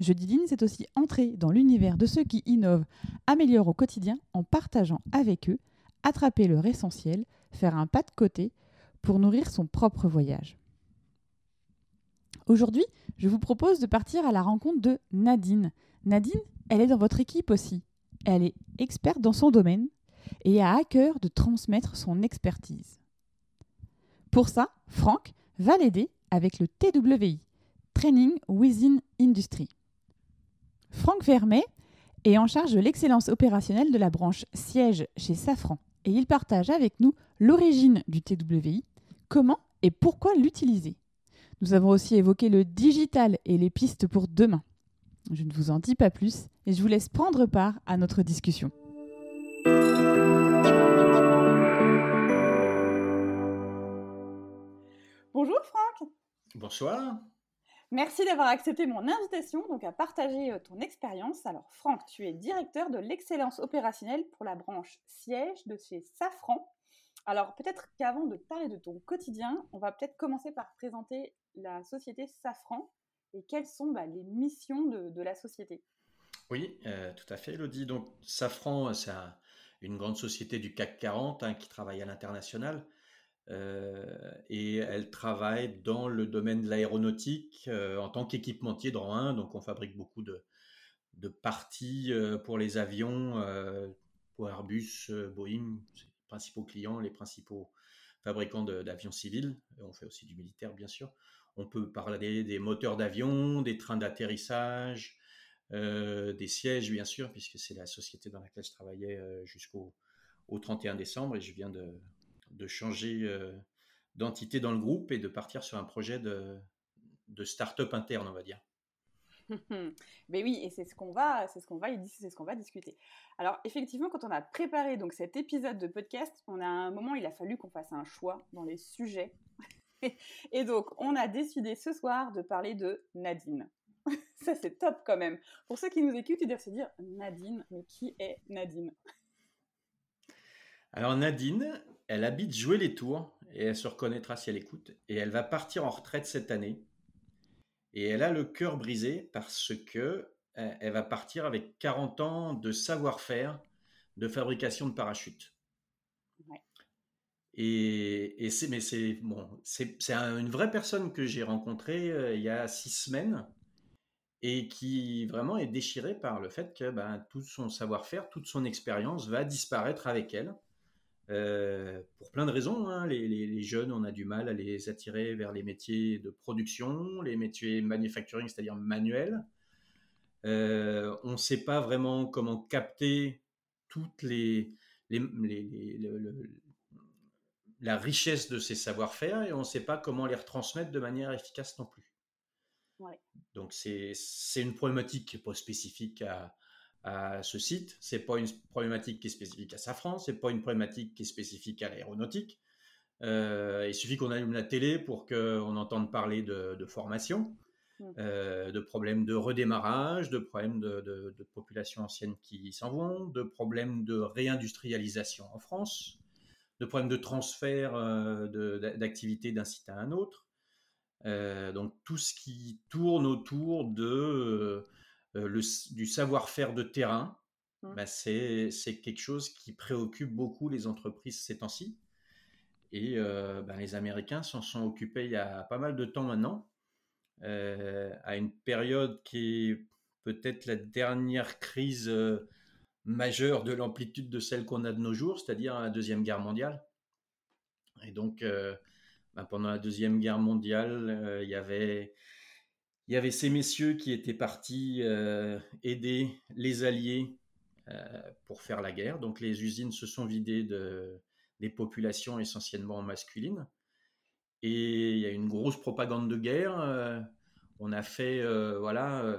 Jeudi Line, c'est aussi entrer dans l'univers de ceux qui innovent, améliorent au quotidien en partageant avec eux, attraper leur essentiel, faire un pas de côté pour nourrir son propre voyage. Aujourd'hui, je vous propose de partir à la rencontre de Nadine. Nadine, elle est dans votre équipe aussi. Elle est experte dans son domaine et a à cœur de transmettre son expertise. Pour ça, Franck va l'aider avec le TWI, Training Within Industry. Franck Vermet est en charge de l'excellence opérationnelle de la branche siège chez Safran et il partage avec nous l'origine du TWI, comment et pourquoi l'utiliser. Nous avons aussi évoqué le digital et les pistes pour demain. Je ne vous en dis pas plus et je vous laisse prendre part à notre discussion. Bonjour Franck. Bonsoir. Merci d'avoir accepté mon invitation donc à partager euh, ton expérience. Alors Franck, tu es directeur de l'excellence opérationnelle pour la branche siège de chez Safran. Alors peut-être qu'avant de parler de ton quotidien, on va peut-être commencer par présenter la société Safran et quelles sont bah, les missions de, la société. Oui, euh, tout à fait, Elodie. Donc Safran, c'est une grande société du CAC 40 hein, qui travaille à l'international. Euh, et elle travaille dans le domaine de l'aéronautique euh, en tant qu'équipementier de rang 1. Donc, on fabrique beaucoup de, de parties euh, pour les avions, pour Airbus, Boeing, les principaux clients, les principaux fabricants d'avions civils. on fait aussi du militaire, bien sûr. On peut parler des moteurs d'avion, des trains d'atterrissage, des sièges, bien sûr, puisque c'est la société dans laquelle je travaillais jusqu'au au 31 décembre et je viens de, de changer euh, d'entité dans le groupe et de partir sur un projet de, de start-up interne, on va dire. Mais oui, et c'est ce qu'on va, c'est ce qu'on va, c'est ce qu'on va discuter. Alors effectivement, quand on a préparé donc cet épisode de podcast, on a un moment, il a fallu qu'on fasse un choix dans les sujets. et donc, on a décidé ce soir de parler de Nadine. Ça, c'est top quand même. Pour ceux qui nous écoutent, ils doivent se dire Nadine, mais qui est Nadine? Alors Nadine, elle habite jouer les tours et elle se reconnaîtra si elle écoute. Et elle va partir en retraite cette année. Et elle a le cœur brisé parce que euh, elle va partir avec 40 ans de savoir-faire de fabrication de parachutes. Et, c'est mais c'est bon, c'est une vraie personne que j'ai rencontrée euh, il y a six semaines et qui vraiment est déchirée par le fait que ben, tout son savoir-faire, toute son expérience va disparaître avec elle. Euh, pour plein de raisons. Hein. Les, jeunes, on a du mal à les attirer vers les métiers de production, les métiers manufacturing, c'est-à-dire manuels. Euh, on ne sait pas vraiment comment capter toutes les, la richesse de ces savoir-faire et on ne sait pas comment les retransmettre de manière efficace non plus. Donc c'est une problématique qui n'est pas spécifique à, à ce site. C'est pas une problématique qui est spécifique à Safran, c'est pas une problématique qui est spécifique à l'aéronautique. Euh, il suffit qu'on allume la télé pour qu'on entende parler de, formation, mmh. euh, de problèmes de redémarrage, de problèmes de, de populations anciennes qui s'en vont, de problèmes de réindustrialisation en France, de problèmes de transfert euh, d'activités d'un site à un autre. donc tout ce qui tourne autour de euh, du savoir-faire de terrain, mmh. bah, c'est quelque chose qui préoccupe beaucoup les entreprises ces temps-ci. Et euh, bah, les Américains s'en sont occupés il y a pas mal de temps maintenant, euh, à une période qui est peut-être la dernière crise majeure de l'amplitude de celle qu'on a de nos jours, c'est-à-dire la Deuxième Guerre mondiale. Et donc, bah, pendant la Deuxième Guerre mondiale, il y avait il y avait ces messieurs qui étaient partis euh, aider les Alliés euh, pour faire la guerre. Donc les usines se sont vidées de, des populations essentiellement masculines. Et il y a une grosse propagande de guerre. Euh, on a fait, voilà,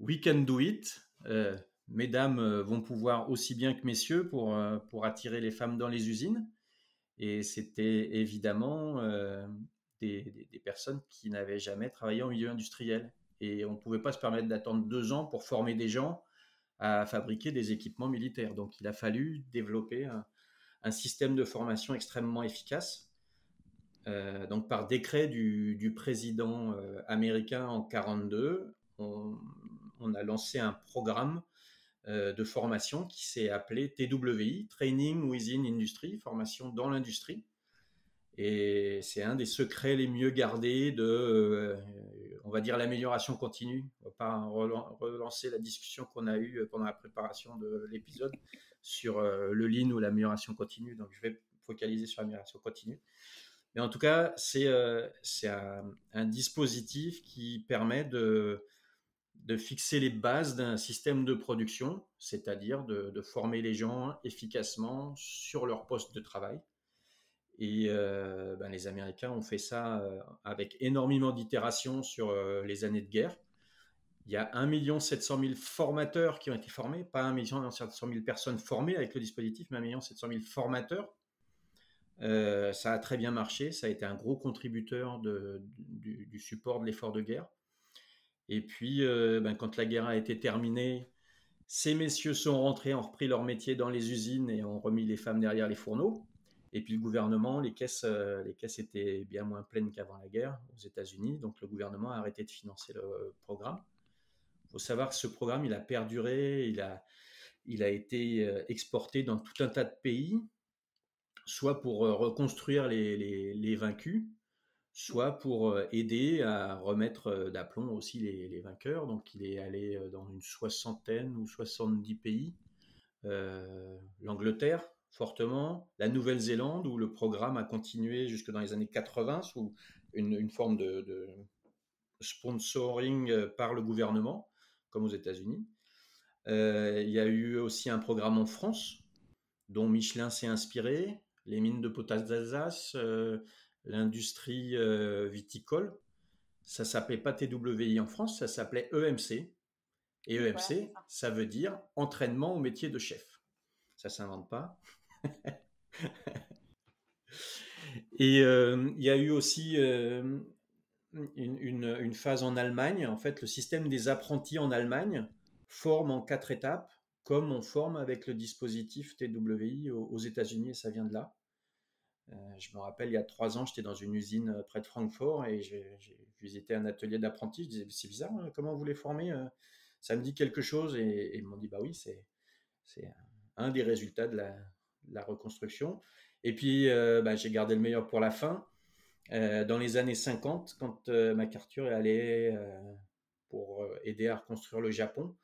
we can do it. mesdames vont pouvoir aussi bien que messieurs pour, pour attirer les femmes dans les usines. Et c'était évidemment des, personnes qui n'avaient jamais travaillé en milieu industriel. Et on ne pouvait pas se permettre d'attendre deux ans pour former des gens à fabriquer des équipements militaires. Donc il a fallu développer un, système de formation extrêmement efficace. Euh, donc par décret du, du président euh, américain en 42, on, on, a lancé un programme euh, de formation qui s'est appelé TWI, Training Within Industry, formation dans l'industrie. Et c'est un des secrets les mieux gardés de, euh, on va dire, l'amélioration continue. On va pas relancer la discussion qu'on a eue pendant la préparation de l'épisode sur euh, le lean ou l'amélioration continue. Donc, je vais focaliser sur l'amélioration continue. Mais en tout cas, c'est euh, un, dispositif qui permet de, fixer les bases d'un système de production, c'est-à-dire de, former les gens efficacement sur leur poste de travail et euh, ben, les Américains ont fait ça euh, avec énormément d'itérations sur euh, les années de guerre. Il y a 1 700 000 formateurs qui ont été formés, pas 1 700 000 personnes formées avec le dispositif, mais 1 700 000 formateurs. ça a très bien marché, ça a été un gros contributeur du, support de l'effort de guerre. Et puis, ben, quand la guerre a été terminée, ces messieurs sont rentrés, ont repris leur métier dans les usines et ont remis les femmes derrière les fourneaux. Et puis le gouvernement, les caisses, euh, les caisses étaient bien moins pleines qu'avant la guerre aux États-Unis, donc le gouvernement a arrêté de financer le programme. Il faut savoir que ce programme, il a perduré, il a, il a été euh, exporté dans tout un tas de pays, soit pour euh, reconstruire les, les, vaincus, soit pour aider à remettre d'aplomb aussi les, les, vainqueurs. Donc il est allé dans une soixantaine ou 70 pays. L'Angleterre, fortement, la Nouvelle-Zélande, où le programme a continué jusque dans les années 80 sous une, forme de, sponsoring euh, par le gouvernement, comme aux États-Unis. Euh, il y a eu aussi un programme en France, dont Michelin s'est inspiré, les mines de potasse d'Alsace, euh, l'industrie viticole. Ça s'appelait pas TWI en France, ça s'appelait EMC. Et EMC, ça veut dire entraînement au métier de chef. Ça s'invente pas. Et euh, il y a eu aussi euh, une, phase en Allemagne. En fait, le système des apprentis en Allemagne forme en quatre étapes, comme on forme avec le dispositif TWI aux, États-Unis, et ça vient de là. Euh, je me rappelle, il y a trois ans, j'étais dans une usine près de Francfort et j'ai visité un atelier d'apprentis. Je disais, c'est bizarre, hein, comment vous les formez Ça me dit quelque chose. Et, et ils m'ont dit, bah oui, c'est un des résultats de la, reconstruction. Et puis, euh, bah, j'ai gardé le meilleur pour la fin. Euh, dans les années 50, quand euh, MacArthur est allé pour aider à reconstruire le Japon,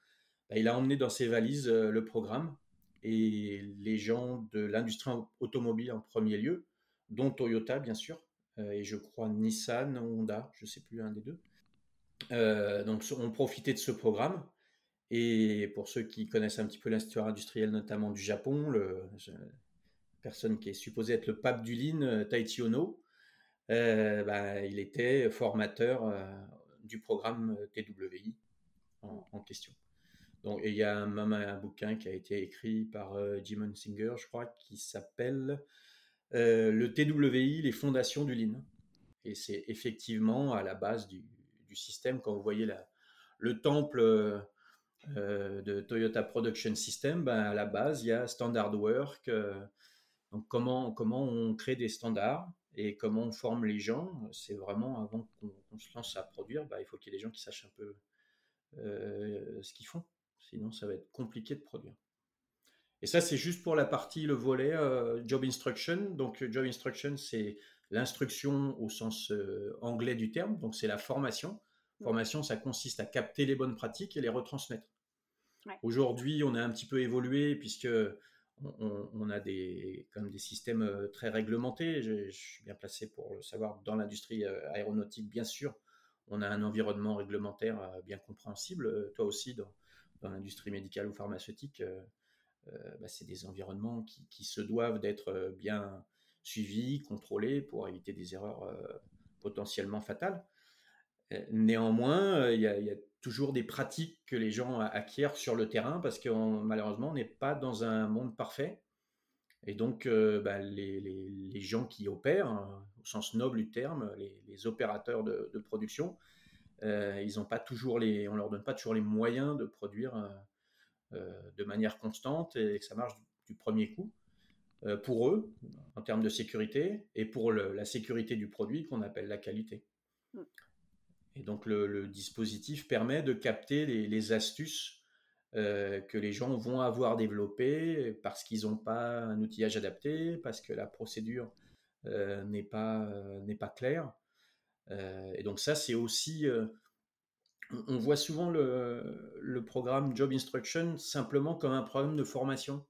bah, il a emmené dans ses valises le programme et les gens de l'industrie automobile en premier lieu, dont Toyota bien sûr, et je crois Nissan, Honda, je ne sais plus un des deux. donc ont profité de ce programme et pour ceux qui connaissent un petit peu l'histoire industrielle, notamment du Japon, le, personne qui est supposé être le pape du lean, euh, Taichi Ono, euh, bah, il était formateur euh, du programme TWI en, question. Donc, il y a même un, bouquin qui a été écrit par Jim Singer, je crois, qui s'appelle Le TWI, les fondations du lean. Et c'est effectivement à la base du, système, quand vous voyez le temple euh, de Toyota Production System, ben, à la base, il y a Standard Work. Euh, donc, comment, comment on crée des standards et comment on forme les gens, c'est vraiment avant qu'on se lance à produire, ben, il faut qu'il y ait des gens qui sachent un peu euh, ce qu'ils font. Sinon, ça va être compliqué de produire. Et ça, c'est juste pour la partie, le volet Job Instruction. Donc, Job Instruction, c'est l'instruction au sens anglais du terme. Donc, c'est la formation. Formation, ça consiste à capter les bonnes pratiques et les retransmettre. Aujourd'hui, on a un petit peu évolué puisque on, a des, comme des systèmes euh, très réglementés. Je, suis bien placé pour le savoir. Dans l'industrie euh, aéronautique, bien sûr, on a un environnement réglementaire euh, bien compréhensible. Toi aussi, dans, l'industrie médicale ou pharmaceutique, bah, c'est des environnements qui, se doivent d'être bien suivis, contrôlés pour éviter des erreurs potentiellement fatales. Néanmoins, il y, a, toujours des pratiques que les gens acquièrent sur le terrain parce que malheureusement, on n'est pas dans un monde parfait. Et donc, bah, les, gens qui opèrent, hein, au sens noble du terme, les, opérateurs de, production, ils on leur donne pas toujours les moyens de produire de manière constante et que ça marche du premier coup. Pour eux, en termes de sécurité, et pour la sécurité du produit qu'on appelle la qualité. Et donc le, dispositif permet de capter les, astuces euh, que les gens vont avoir développées parce qu'ils n'ont pas un outillage adapté, parce que la procédure euh, n'est pas, n'est pas claire. et donc ça, c'est aussi... on voit souvent le, le, programme Job Instruction simplement comme un programme de formation.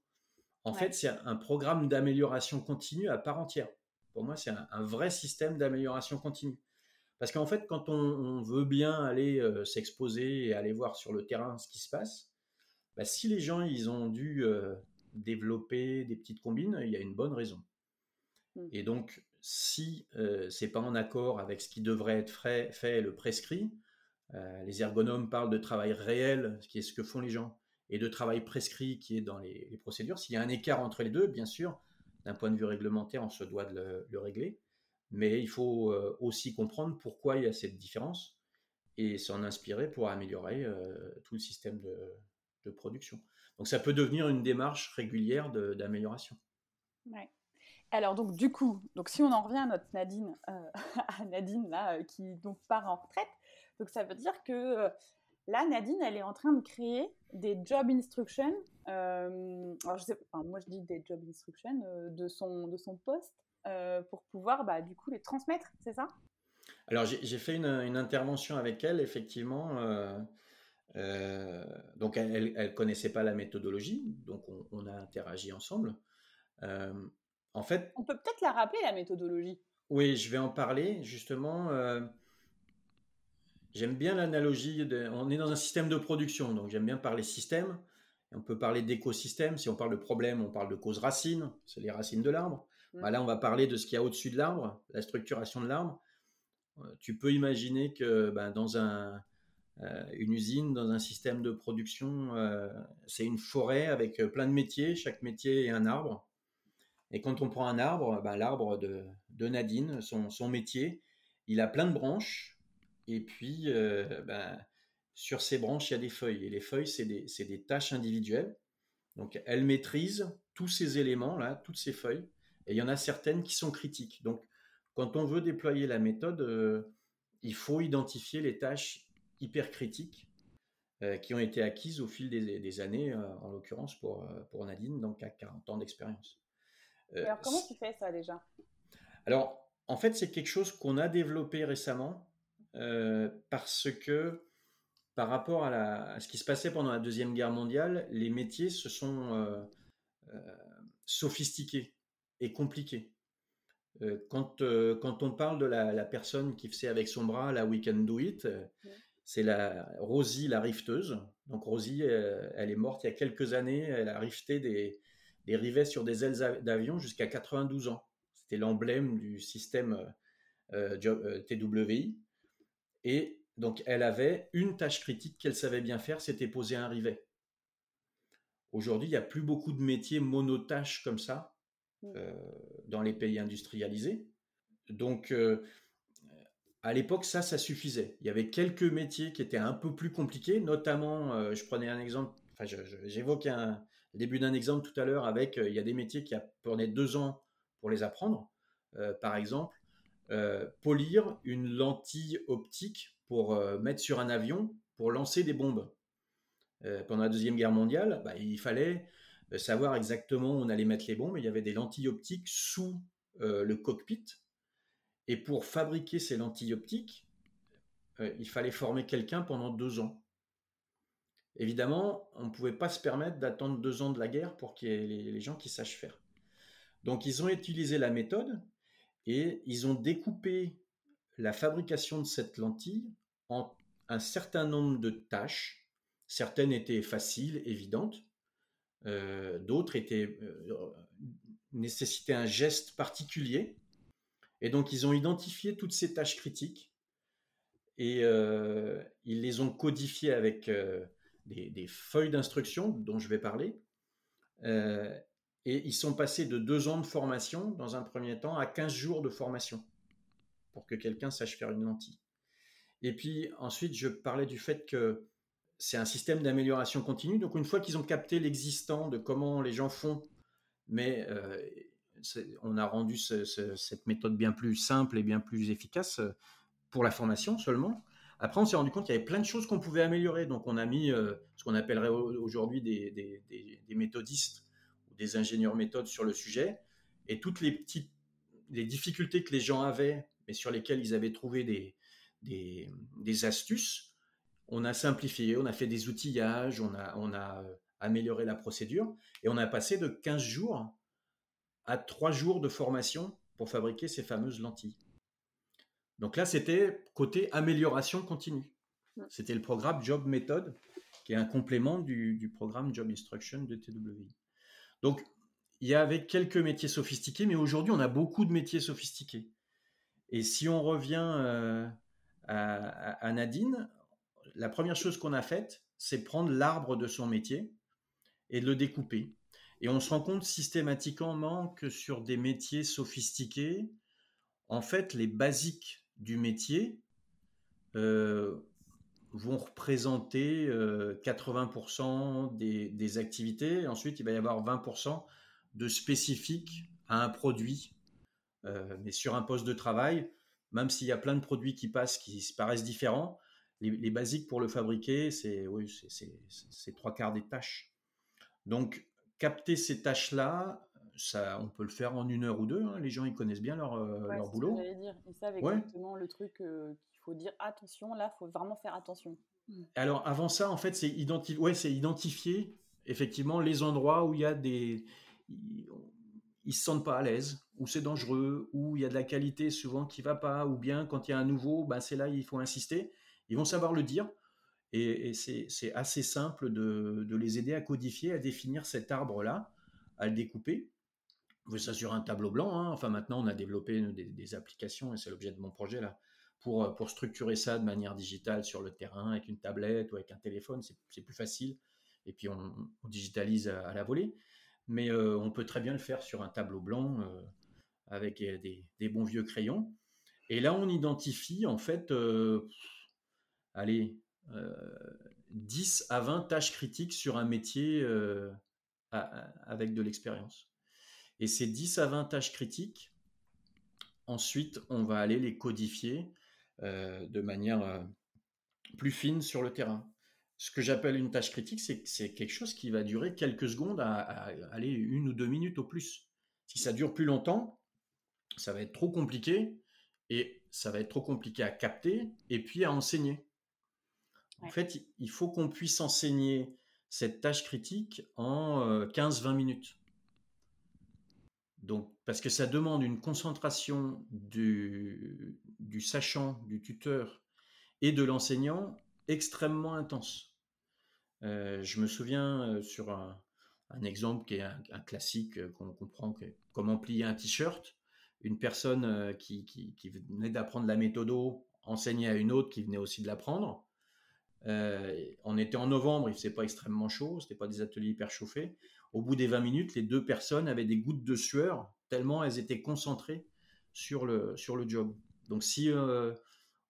En fait, c'est un programme d'amélioration continue à part entière. Pour moi, c'est un, vrai système d'amélioration continue. Parce qu'en fait, quand on, veut bien aller euh, s'exposer et aller voir sur le terrain ce qui se passe, bah, si les gens ils ont dû euh, développer des petites combines, il y a une bonne raison. Mmh. Et donc, si euh, c'est pas en accord avec ce qui devrait être fait, fait le prescrit, les ergonomes parlent de travail réel, ce qui est ce que font les gens et de travail prescrit qui est dans les, procédures. S'il y a un écart entre les deux, bien sûr, d'un point de vue réglementaire, on se doit de le, régler. Mais il faut euh, aussi comprendre pourquoi il y a cette différence et s'en inspirer pour améliorer euh, tout le système de, production. Donc ça peut devenir une démarche régulière d'amélioration. Alors donc du coup, donc si on en revient à notre Nadine, euh, Nadine là, qui donc part en retraite, donc ça veut dire que Là, Nadine, elle est en train de créer des job instructions. Alors, moi, je dis des job instructions de, son, de son poste pour pouvoir, bah, du coup, les transmettre, c'est ça? Alors, j'ai fait une, intervention avec elle, effectivement. donc, elle ne connaissait pas la méthodologie, donc on, a interagi ensemble. en fait, on peut peut-être la rappeler la méthodologie? Oui, je vais en parler justement. J'aime bien l'analogie. On est dans un système de production, donc j'aime bien parler système. On peut parler d'écosystème. Si on parle de problème, on parle de cause racine, c'est les racines de l'arbre. Bah là, on va parler de ce qu'il y a au-dessus de l'arbre, la structuration de l'arbre. Euh, tu peux imaginer que ben, dans un, euh, une usine, dans un système de production, euh, c'est une forêt avec plein de métiers. Chaque métier est un arbre. Et quand on prend un arbre, ben, l'arbre de, de, Nadine, son, son métier, il a plein de branches et puis, ben, sur ces branches, il y a des feuilles. Et les feuilles, c'est des, des, tâches individuelles. Donc, elle maîtrise tous ces éléments-là, toutes ces feuilles. Et il y en a certaines qui sont critiques. Donc, quand on veut déployer la méthode, euh, il faut identifier les tâches hyper critiques euh, qui ont été acquises au fil des, des années, en l'occurrence pour, pour Nadine, donc à 40 ans d'expérience. alors, comment tu fais ça déjà? Alors, en fait, c'est quelque chose qu'on a développé récemment euh, parce que par rapport à, ce qui se passait pendant la Deuxième Guerre mondiale, les métiers se sont euh, euh, sophistiqués et compliqués. Quand, quand, on parle de la, personne qui faisait avec son bras la We Can Do It, c'est la Rosie la rifteuse. Donc Rosie, elle est morte il y a quelques années. Elle a rifté des, des rivets sur des ailes d'avion jusqu'à 92 ans. C'était l'emblème du système TWI. Et donc, elle avait une tâche critique qu'elle savait bien faire, c'était poser un rivet. Aujourd'hui, il n'y a plus beaucoup de métiers monotâches comme ça euh, dans les pays industrialisés. Donc, euh, à l'époque, ça, ça suffisait. Il y avait quelques métiers qui étaient un peu plus compliqués, notamment, euh, je prenais un exemple, enfin, j'évoquais le début d'un exemple tout à l'heure avec, il y a des métiers qui prenaient deux ans pour les apprendre. par exemple, euh, polir une lentille optique pour euh, mettre sur un avion pour lancer des bombes. Euh, pendant la Deuxième Guerre mondiale, bah, il fallait savoir exactement où on allait mettre les bombes. Il y avait des lentilles optiques sous le cockpit. Et pour fabriquer ces lentilles optiques, il fallait former quelqu'un pendant deux ans. Évidemment, on ne pouvait pas se permettre d'attendre deux ans de la guerre pour qu'il y ait les gens qui sachent faire. Donc ils ont utilisé la méthode et ils ont découpé la fabrication de cette lentille en un certain nombre de tâches. Certaines étaient faciles, évidentes, euh, d'autres étaient euh, nécessitaient un geste particulier. Et donc ils ont identifié toutes ces tâches critiques et ils les ont codifiés avec des, feuilles d'instruction dont je vais parler. et ils sont passés de deux ans de formation dans un premier temps à 15 jours de formation pour que quelqu'un sache faire une lentille. Et puis ensuite, je parlais du fait que c'est un système d'amélioration continue. Donc une fois qu'ils ont capté l'existant de comment les gens font, mais on a rendu cette méthode bien plus simple et bien plus efficace pour la formation seulement. Après, on s'est rendu compte qu'il y avait plein de choses qu'on pouvait améliorer. Donc, on a mis ce qu'on appellerait aujourd'hui des, méthodistes ou des ingénieurs méthodes sur le sujet. Et toutes les petites les difficultés que les gens avaient, mais sur lesquelles ils avaient trouvé des, des, astuces, on a simplifié, on a fait des outillages, on a, on a amélioré la procédure et on a passé de 15 jours à 3 jours de formation pour fabriquer ces fameuses lentilles. Donc là, c'était côté amélioration continue. C'était le programme Job Method, qui est un complément du, programme Job Instruction de TWI. Donc, il y avait quelques métiers sophistiqués, mais aujourd'hui, on a beaucoup de métiers sophistiqués. Et si on revient euh, à, Nadine, la première chose qu'on a faite, c'est prendre l'arbre de son métier et de le découper. Et on se rend compte systématiquement que sur des métiers sophistiqués, en fait, les basiques du métier euh, vont représenter 80% euh, des, activités. Ensuite, il va y avoir 20% de spécifiques à un produit. Euh, mais sur un poste de travail, même s'il y a plein de produits qui passent qui paraissent différents, les, basiques pour le fabriquer, c'est oui, c'est trois quarts des tâches. Donc, capter ces tâches-là, ça, on peut le faire en une heure ou deux. Hein. Les gens, ils connaissent bien leur, euh, leur boulot. dire. Ils savent exactement le truc euh, qu'il faut dire attention. Là, il faut vraiment faire attention. Mmh. Alors, avant ça, en fait, c'est ouais, identifier effectivement les endroits où il y a des ils se sentent pas à l'aise, ou c'est dangereux, ou il y a de la qualité souvent qui va pas, ou bien quand il y a un nouveau, ben c'est là il faut insister. Ils vont savoir le dire, et, c'est assez simple de, les aider à codifier, à définir cet arbre-là, à le découper. Veut ça sur un tableau blanc. Hein. Enfin maintenant on a développé des, applications, et c'est l'objet de mon projet là, pour, structurer ça de manière digitale sur le terrain, avec une tablette ou avec un téléphone, c'est plus facile. Et puis on, digitalise à la volée mais euh, on peut très bien le faire sur un tableau blanc euh, avec des, bons vieux crayons. Et là, on identifie en fait, euh, allez, 10 à 20 tâches critiques sur un métier avec de l'expérience. Et ces 10 à 20 tâches critiques, ensuite, on va aller les codifier de manière plus fine sur le terrain ce que j'appelle une tâche critique, c'est quelque chose qui va durer quelques secondes à, aller une ou deux minutes au plus. Si ça dure plus longtemps, ça va être trop compliqué et ça va être trop compliqué à capter et puis à enseigner. En fait, il faut qu'on puisse enseigner cette tâche critique en 15-20 euh, minutes. Donc, parce que ça demande une concentration du, sachant, du tuteur et de l'enseignant extrêmement intense. Euh, je me souviens euh, sur un, exemple qui est un, classique qu'on comprend, comment plier un t-shirt. Une personne qui, venait d'apprendre la méthode enseignait à une autre qui venait aussi de l'apprendre. On était en novembre, il faisait pas extrêmement chaud, ce n'était pas des ateliers hyper chauffés. Au bout des 20 minutes, les deux personnes avaient des gouttes de sueur, tellement elles étaient concentrées sur le, sur le job. Donc si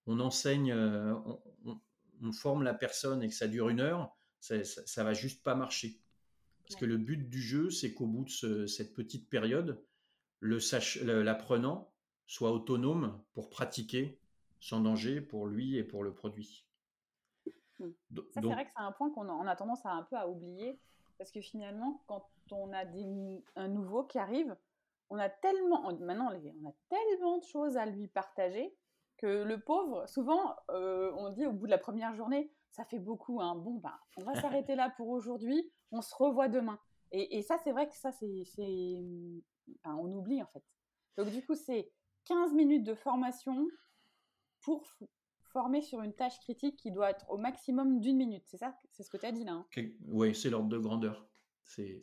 on enseigne, on, forme la personne et que ça dure une heure, ça, ça, va juste pas marcher. Parce que le but du jeu, c'est qu'au bout de cette petite période, l'apprenant soit autonome pour pratiquer sans danger pour lui et pour le produit. Mmh. Ça, c'est vrai que c'est un point qu'on a, tendance à un peu à oublier, parce que finalement, quand on a un nouveau qui arrive, on a tellement, maintenant, on a tellement de choses à lui partager que le pauvre, souvent, euh, on dit au bout de la première journée, ça fait beaucoup. Hein. Bon, bah, on va s'arrêter là pour aujourd'hui. On se revoit demain. Et, ça, c'est vrai que ça, c'est, on oublie en fait. Donc du coup, c'est 15 minutes de formation pour former sur une tâche critique qui doit être au maximum d'une minute. C'est ça? C'est ce que tu as dit là hein? Oui, c'est l'ordre de grandeur. C'est,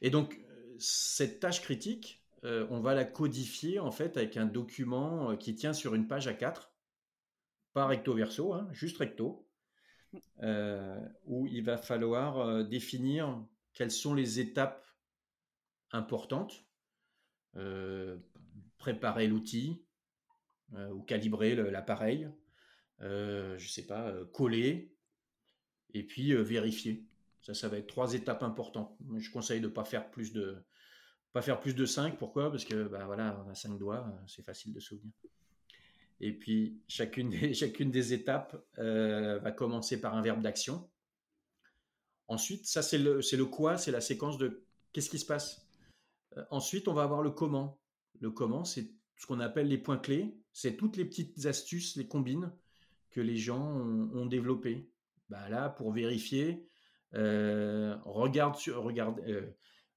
Et donc, cette tâche critique, euh, on va la codifier en fait avec un document euh, qui tient sur une page à 4 pas recto verso, hein, juste recto, où il va falloir définir quelles sont les étapes importantes, préparer l'outil ou calibrer l'appareil, je ne sais pas, coller, et puis vérifier. Ça, ça va être trois étapes importantes. Je conseille de ne pas faire plus de pas faire plus de 5. Pourquoi? Parce que bah, voilà, on a cinq doigts, c'est facile de souvenir. Et puis chacune des, chacune des étapes euh, va commencer par un verbe d'action. Ensuite, ça c'est le, le quoi, c'est la séquence de qu'est-ce qui se passe? Euh, ensuite, on va avoir le comment. Le comment, c'est ce qu'on appelle les points clés. C'est toutes les petites astuces, les combines que les gens ont, développées. Bah là, pour vérifier, euh, regarde, regarde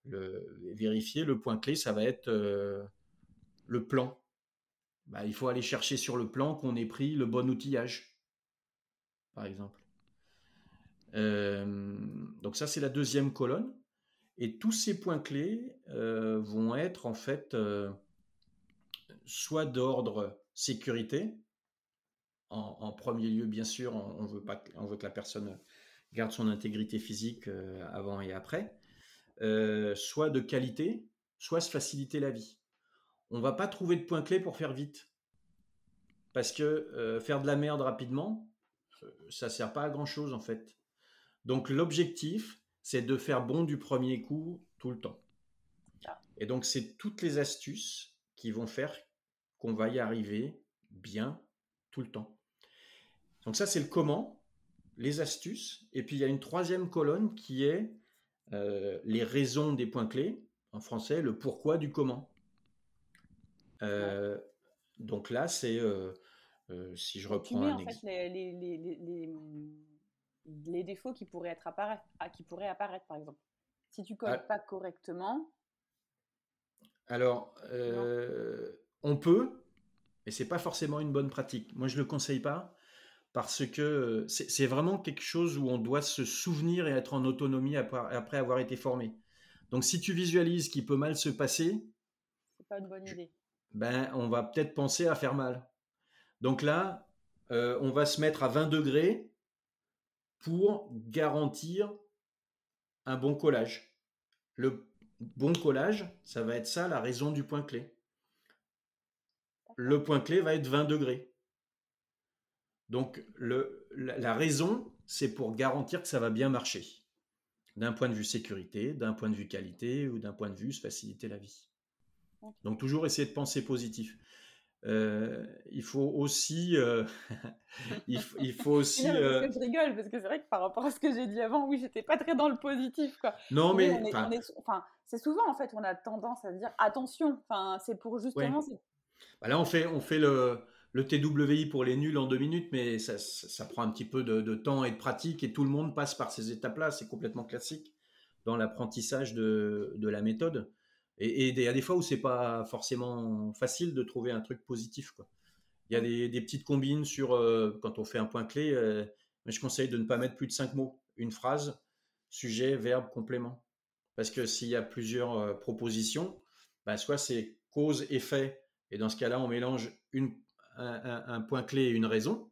le, vérifier le point clé, ça va être le plan. Bah, il faut aller chercher sur le plan qu'on ait pris le bon outillage, par exemple. Euh, donc ça, c'est la deuxième colonne. Et tous ces points clés euh, vont être en fait euh, soit d'ordre sécurité. En, premier lieu, bien sûr, on, veut pas, on veut que la personne garde son intégrité physique avant et après. soit de qualité, soit se faciliter la vie on va pas trouver de point clé pour faire vite. Parce que euh, faire de la merde rapidement, euh, ça sert pas à grand chose en fait. Donc l'objectif, c'est de faire bon du premier coup tout le temps. Ah. Et donc c'est toutes les astuces qui vont faire qu'on va y arriver bien tout le temps. Donc ça c'est le comment, les astuces, et puis il y a une troisième colonne qui est euh, les raisons des points clés, en français le pourquoi du comment. Euh, donc là, c'est euh, si je reprends tu mets, en fait, les, les, les, les, défauts qui pourraient, être apparaître, qui pourraient apparaître, par exemple. Si tu colles ah. pas correctement. Alors, on peut, mais c'est pas forcément une bonne pratique. Moi, je le conseille pas parce que c'est vraiment quelque chose où on doit se souvenir et être en autonomie après, avoir été formé. Donc, si tu visualises qu'il peut mal se passer, c'est pas une bonne idée ben, on va peut-être penser à faire mal. Donc là, euh, on va se mettre à 20 degrés pour garantir un bon collage. Le bon collage, ça va être ça la raison du point clé. Le point clé va être 20 degrés. Donc le, la, raison, c'est pour garantir que ça va bien marcher. D'un point de vue sécurité, d'un point de vue qualité ou d'un point de vue se faciliter la vie. Donc toujours essayer de penser positif. Euh, il faut aussi, euh, il, faut aussi. Euh, je rigole parce que c'est vrai que par rapport à ce que j'ai dit avant, oui, j'étais pas très dans le positif, quoi. Non, mais, enfin, c'est souvent en fait, on a tendance à dire attention. Enfin, c'est pour justement. Bah là, on fait, on fait le, le TWI pour les nuls en deux minutes, mais ça, ça, prend un petit peu de, de, temps et de pratique, et tout le monde passe par ces étapes-là. C'est complètement classique dans l'apprentissage de, de la méthode. Et il y a des fois où c'est pas forcément facile de trouver un truc positif. Quoi. Il y a des, des petites combines sur euh, quand on fait un point clé, euh, mais je conseille de ne pas mettre plus de cinq mots. Une phrase, sujet, verbe, complément. Parce que s'il y a plusieurs euh, propositions, bah, soit c'est cause, effet, et dans ce cas-là, on mélange une, un, un, point clé et une raison,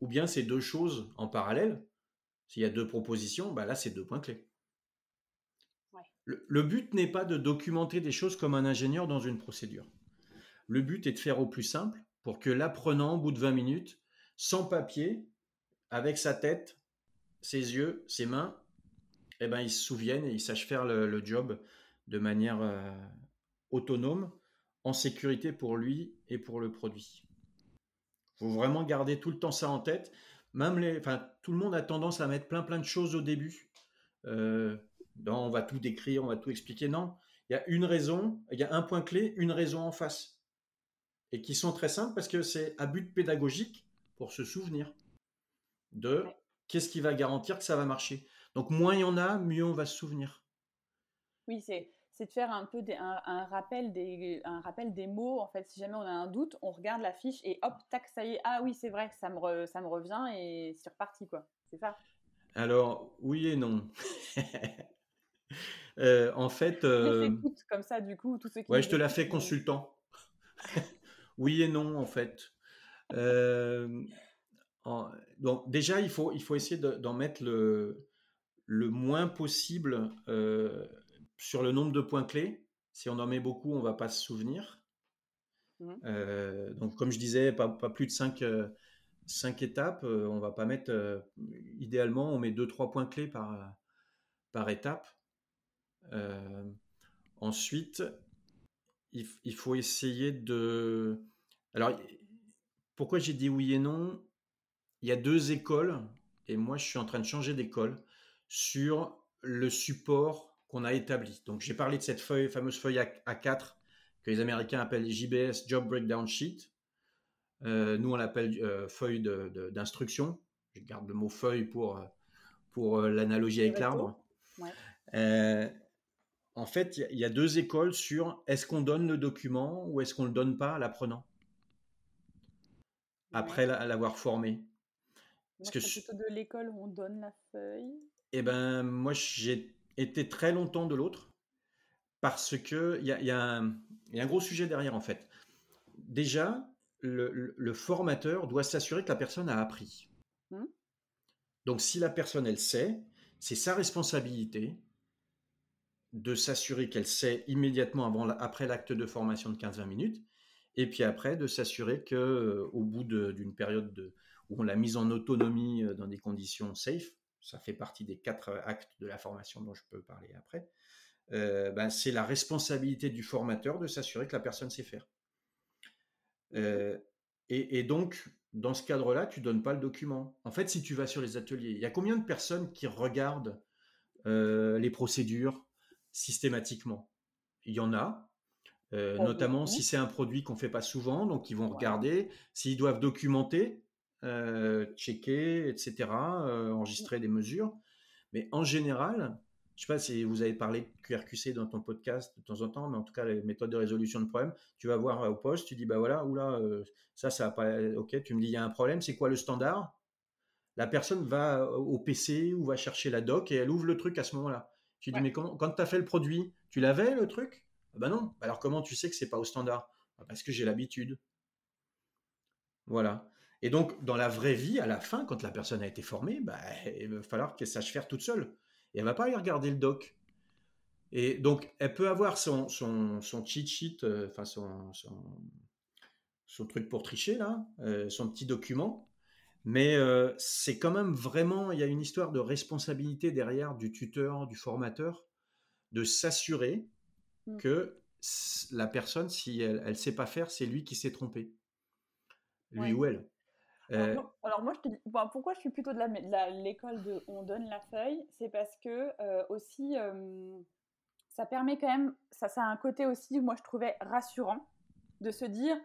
ou bien c'est deux choses en parallèle. S'il y a deux propositions, bah là, c'est deux points clés. Le, but n'est pas de documenter des choses comme un ingénieur dans une procédure. Le but est de faire au plus simple pour que l'apprenant, au bout de 20 minutes, sans papier, avec sa tête, ses yeux, ses mains, eh ben, il se souvienne et il sache faire le, job de manière euh, autonome, en sécurité pour lui et pour le produit. Il faut vraiment garder tout le temps ça en tête. Même les, enfin, tout le monde a tendance à mettre plein plein de choses au début. Euh, on va tout décrire, on va tout expliquer. Non, il y a une raison, il y a un point clé, une raison en face. Et qui sont très simples parce que c'est à but pédagogique pour se souvenir de qu'est-ce qui va garantir que ça va marcher. Donc moins il y en a, mieux on va se souvenir. Oui, c'est de faire un peu un, rappel des, un rappel des mots. En fait, si jamais on a un doute, on regarde la fiche et hop, tac, ça y est. Ah oui, c'est vrai, ça me, ça me revient et c'est reparti, quoi. C'est ça Alors, oui et non. Euh, en fait. Euh, comme ça, du coup, tous ceux Ouais, je te la fais consultant. oui et non, en fait. donc déjà, il faut, il faut essayer d'en mettre le, le moins possible sur le nombre de points clés. Si on en met beaucoup, on ne va pas se souvenir. Mmh. donc, comme je disais, pas, pas plus de 5, cinq étapes. on va pas mettre. idéalement, on met 2-3 points clés par, par étape. ensuite, il, il, faut essayer de. Alors, pourquoi j'ai dit oui et non? Il y a deux écoles, et moi, je suis en train de changer d'école sur le support qu'on a établi. Donc, j'ai parlé de cette feuille, fameuse feuille A4 que les Américains appellent JBS Job Breakdown Sheet. Euh, nous, on l'appelle euh, feuille d'instruction. Je garde le mot feuille pour, pour euh, l'analogie avec l'arbre. en fait, il y, a deux écoles sur est-ce qu'on donne le document ou est-ce qu'on ne le donne pas à l'apprenant après l'avoir formé. Parce que plutôt de l'école où on donne la feuille. Eh ben, moi, j'ai été très longtemps de l'autre parce que il y a, y a, un gros sujet derrière en fait. Déjà, le, formateur doit s'assurer que la personne a appris. Mmh. Donc, si la personne elle sait, c'est sa responsabilité de s'assurer qu'elle sait immédiatement avant, après l'acte de formation de 15-20 minutes, et puis après de s'assurer que euh, au bout d'une période de, où on l'a mise en autonomie euh, dans des conditions safe, ça fait partie des quatre actes de la formation dont je peux parler après, euh, ben c'est la responsabilité du formateur de s'assurer que la personne sait faire. Euh, et, donc, dans ce cadre-là, tu donnes pas le document. En fait, si tu vas sur les ateliers, il y a combien de personnes qui regardent euh, les procédures systématiquement? Il y en a, notamment si c'est un produit qu'on fait pas souvent, donc ils vont regarder. S'ils doivent documenter, checker, etc., enregistrer des mesures. Mais en général, je sais pas si vous avez parlé de QRQC dans ton podcast de temps en temps, mais en tout cas, les méthodes de résolution de problèmes, tu vas voir au poste, tu dis, bah voilà, oula, euh, ça, ça va pas, ok, tu me dis, il y a un problème, c'est quoi le standard? La personne va au PC ou va chercher la doc et elle ouvre le truc à ce moment-là. Tu dis, mais quand tu as fait le produit, tu l'avais le truc? Ben non. Alors comment tu sais que c'est pas au standard? Bah, Parce que j'ai l'habitude. Voilà. Et donc, dans la vraie vie, à la fin, quand la personne a été formée, bah, il va falloir qu'elle sache faire toute seule et elle va pas aller regarder le doc. Et donc, elle peut avoir son, son, son cheat sheet, euh, enfin son, son, truc pour tricher, là, euh, son petit document. Mais euh, c'est quand même vraiment, il y a une histoire de responsabilité derrière du tuteur, du formateur, de s'assurer mmh. que la personne, si elle ne sait pas faire, c'est lui qui s'est trompé. Lui ou elle. Euh, alors, moi, je te dis, pourquoi je suis plutôt de l'école de, on donne la feuille, c'est parce que euh, aussi, ça permet quand même, ça, ça a un côté aussi, moi je trouvais rassurant, de se dire,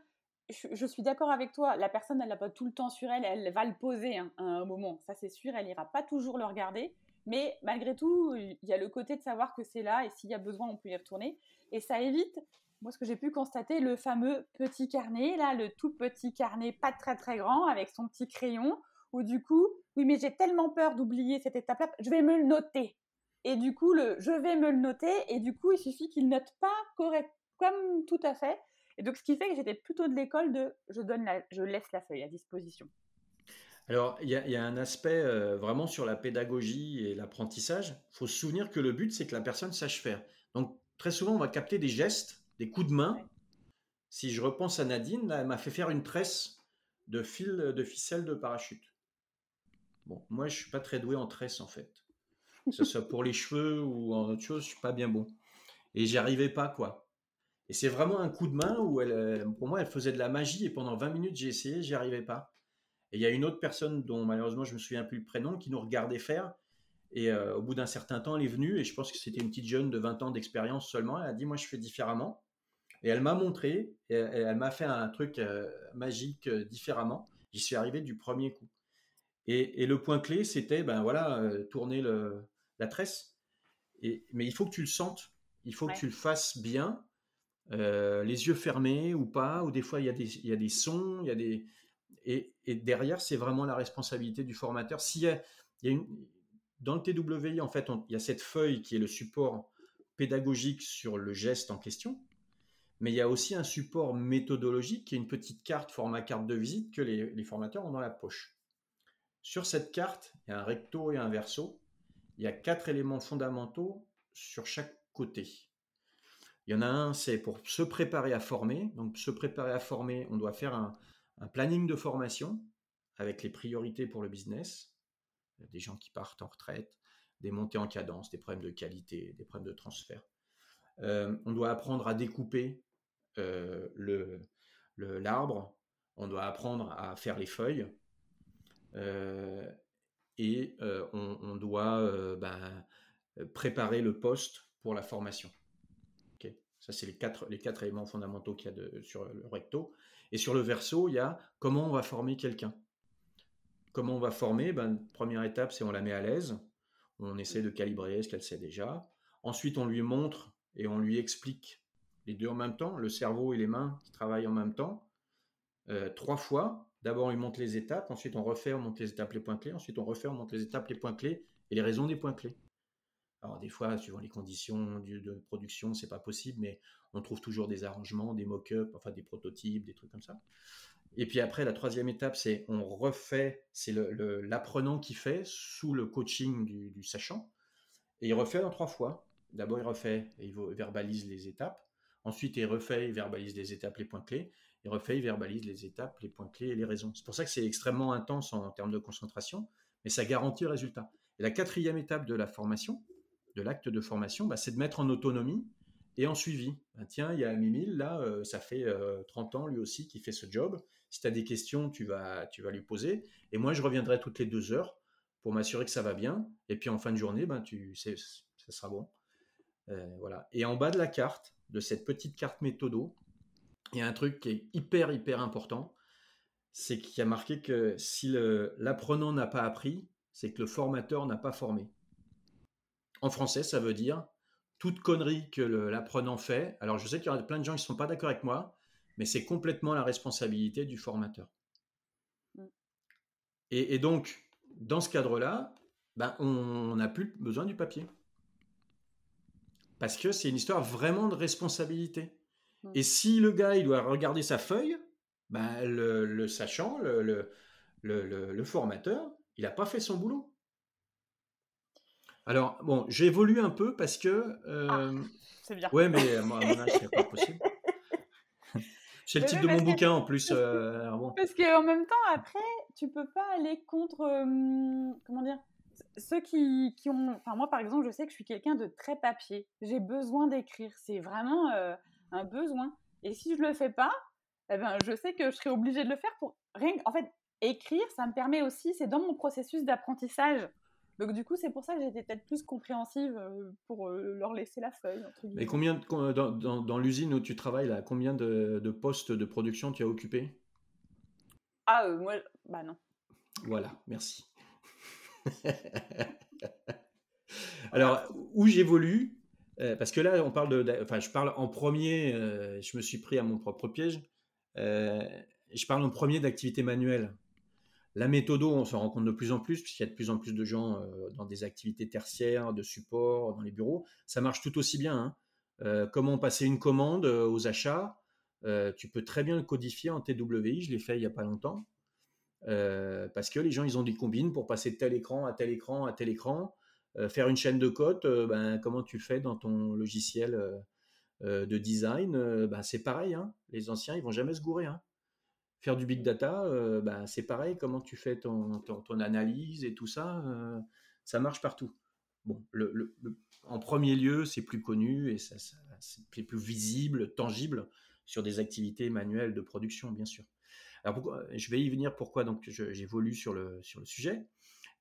je, suis d'accord avec toi, la personne, elle n'a pas tout le temps sur elle, elle va le poser hein, à un moment, ça c'est sûr, elle ira pas toujours le regarder, mais malgré tout, il y a le côté de savoir que c'est là et s'il y a besoin, on peut y retourner. Et ça évite moi, ce que j'ai pu constater, le fameux petit carnet, là, le tout petit carnet, pas très très grand, avec son petit crayon, où du coup, oui, mais j'ai tellement peur d'oublier cette étape-là, je vais me le noter. Et du coup, le je vais me le noter, et du coup, il suffit qu'il note pas correct, comme tout à fait. Et donc, ce qui fait que j'étais plutôt de l'école de je donne la, je laisse la feuille à disposition. Alors, il y, a un aspect euh, vraiment sur la pédagogie et l'apprentissage. Il faut se souvenir que le but, c'est que la personne sache faire. Donc, très souvent, on va capter des gestes des coups de main. Si je repense à Nadine, elle m'a fait faire une tresse de fil de ficelle de parachute. Bon, moi, je suis pas très doué en tresse en fait. Que ce soit pour les cheveux ou en autre chose, je suis pas bien bon. Et j'y arrivais pas quoi. Et c'est vraiment un coup de main où elle, pour moi, elle faisait de la magie et pendant 20 minutes, j'ai essayé, j'y arrivais pas. Et il y a une autre personne dont malheureusement je me souviens plus le prénom qui nous regardait faire. Et euh, au bout d'un certain temps, elle est venue et je pense que c'était une petite jeune de 20 ans d'expérience seulement. Elle a dit Moi, je fais différemment. Et elle m'a montré, et elle m'a fait un truc euh, magique euh, différemment. J'y suis arrivé du premier coup. Et, le point clé, c'était, ben voilà, euh, tourner le, la tresse. Et, mais il faut que tu le sentes, il faut que tu le fasses bien, les yeux fermés ou pas, ou des fois il y a des, il y a des sons, il y a des... Et, derrière, c'est vraiment la responsabilité du formateur. S'il y a, il y a une, dans le TWI, en fait, il y a cette feuille qui est le support pédagogique sur le geste en question. Mais il y a aussi un support méthodologique qui est une petite carte format carte de visite que les, formateurs ont dans la poche. Sur cette carte, il y a un recto et un verso. Il y a quatre éléments fondamentaux sur chaque côté. Il y en a un, c'est pour se préparer à former. Donc, se préparer à former, on doit faire un, planning de formation avec les priorités pour le business. Des gens qui partent en retraite, des montées en cadence, des problèmes de qualité, des problèmes de transfert. Euh, on doit apprendre à découper le, l'arbre, on doit apprendre à faire les feuilles, euh, et on, doit ben, préparer le poste pour la formation. Ça, c'est les quatre, les quatre éléments fondamentaux qu'il y a sur le recto. Et sur le verso, il y a comment on va former quelqu'un. Comment on va former? Ben, Première étape, c'est on la met à l'aise. On essaie de calibrer ce qu'elle sait déjà. Ensuite, on lui montre et on lui explique les deux en même temps, le cerveau et les mains qui travaillent en même temps, euh, trois fois. D'abord, on lui montre les étapes, ensuite on refait, on monte les étapes, les points clés, ensuite on refait, on monte les étapes, les points clés et les raisons des points clés. Alors des fois, suivant les conditions de production, c'est pas possible, mais on trouve toujours des arrangements, des mock-ups, enfin des prototypes, des trucs comme ça. Et puis après, la troisième étape, c'est on refait, c'est l'apprenant qui fait sous le coaching du, sachant, et il refait en trois fois. D'abord, il refait et il verbalise les étapes. Ensuite, il refait, il verbalise les étapes, les points clés. Il refait, il verbalise les étapes, les points clés et les raisons. C'est pour ça que c'est extrêmement intense en termes de concentration, mais ça garantit le résultat. Et la quatrième étape de la formation, de l'acte de formation, bah, c'est de mettre en autonomie et en suivi. Bah, tiens, il y a Mimile, là, euh, ça fait 30 euh, ans lui aussi qui fait ce job. Si tu as des questions, tu vas, tu vas lui poser. Et moi, je reviendrai toutes les deux heures pour m'assurer que ça va bien. Et puis en fin de journée, ben, tu, ça sera bon. Euh, voilà. Et en bas de la carte, de cette petite carte méthodo, il y a un truc qui est hyper, hyper important. C'est qu'il y a marqué que si l'apprenant n'a pas appris, c'est que le formateur n'a pas formé. En français, ça veut dire toute connerie que l'apprenant fait. Alors, je sais qu'il y aura plein de gens qui ne sont pas d'accord avec moi, mais c'est complètement la responsabilité du formateur. Mm. Et, donc, dans ce cadre-là, ben, on n'a plus besoin du papier. Parce que c'est une histoire vraiment de responsabilité. Mm. Et si le gars, il doit regarder sa feuille, ben, le, sachant, le, le formateur, il n'a pas fait son boulot. Alors, bon, j'évolue un peu parce que. Ah, euh, c'est bien. Ouais, mais euh, moi, à mon âge, c'est pas possible. c'est le titre de mon bouquin en plus. Euh, bon. Parce qu'en même temps, après, tu peux pas aller contre. comment dire Ceux qui, qui, ont. Enfin, moi, par exemple, je sais que je suis quelqu'un de très papier. J'ai besoin d'écrire. C'est vraiment un besoin. Et si je le fais pas, eh ben, je sais que je serai obligée de le faire pour rien. En fait, écrire, ça me permet aussi, c'est dans mon processus d'apprentissage. Donc du coup, c'est pour ça que j'étais peut-être plus compréhensive euh, pour euh, leur laisser la feuille. Et combien dans, dans, l'usine où tu travailles là, combien de, de, postes de production tu as occupé Ah euh, moi, bah non. Voilà, merci. Alors où j'évolue, parce que là on parle de, enfin je parle en premier, je me suis pris à mon propre piège. je parle en premier d'activité manuelle. La méthode, on se rend compte de plus en plus, puisqu'il y a de plus en plus de gens euh, dans des activités tertiaires, de support, dans les bureaux. Ça marche tout aussi bien. Hein. Euh, comment passer une commande euh, aux achats Tu peux très bien le codifier en TWI. Je l'ai fait il n'y a pas longtemps. Parce que les gens, ils ont des combines pour passer de tel écran à tel écran à tel écran. faire une chaîne de code, ben, comment tu fais dans ton logiciel de design ben, C'est pareil. Hein. Les anciens, ils vont jamais se gourer. Hein faire du big data, euh, bah, c'est pareil, comment tu fais ton, ton, analyse et tout ça, euh, ça marche partout. Bon, le, en premier lieu, c'est plus connu et ça, c'est plus visible, tangible sur des activités manuelles de production, bien sûr. Alors, pourquoi, je vais y venir pourquoi donc j'évolue sur le, sur le sujet.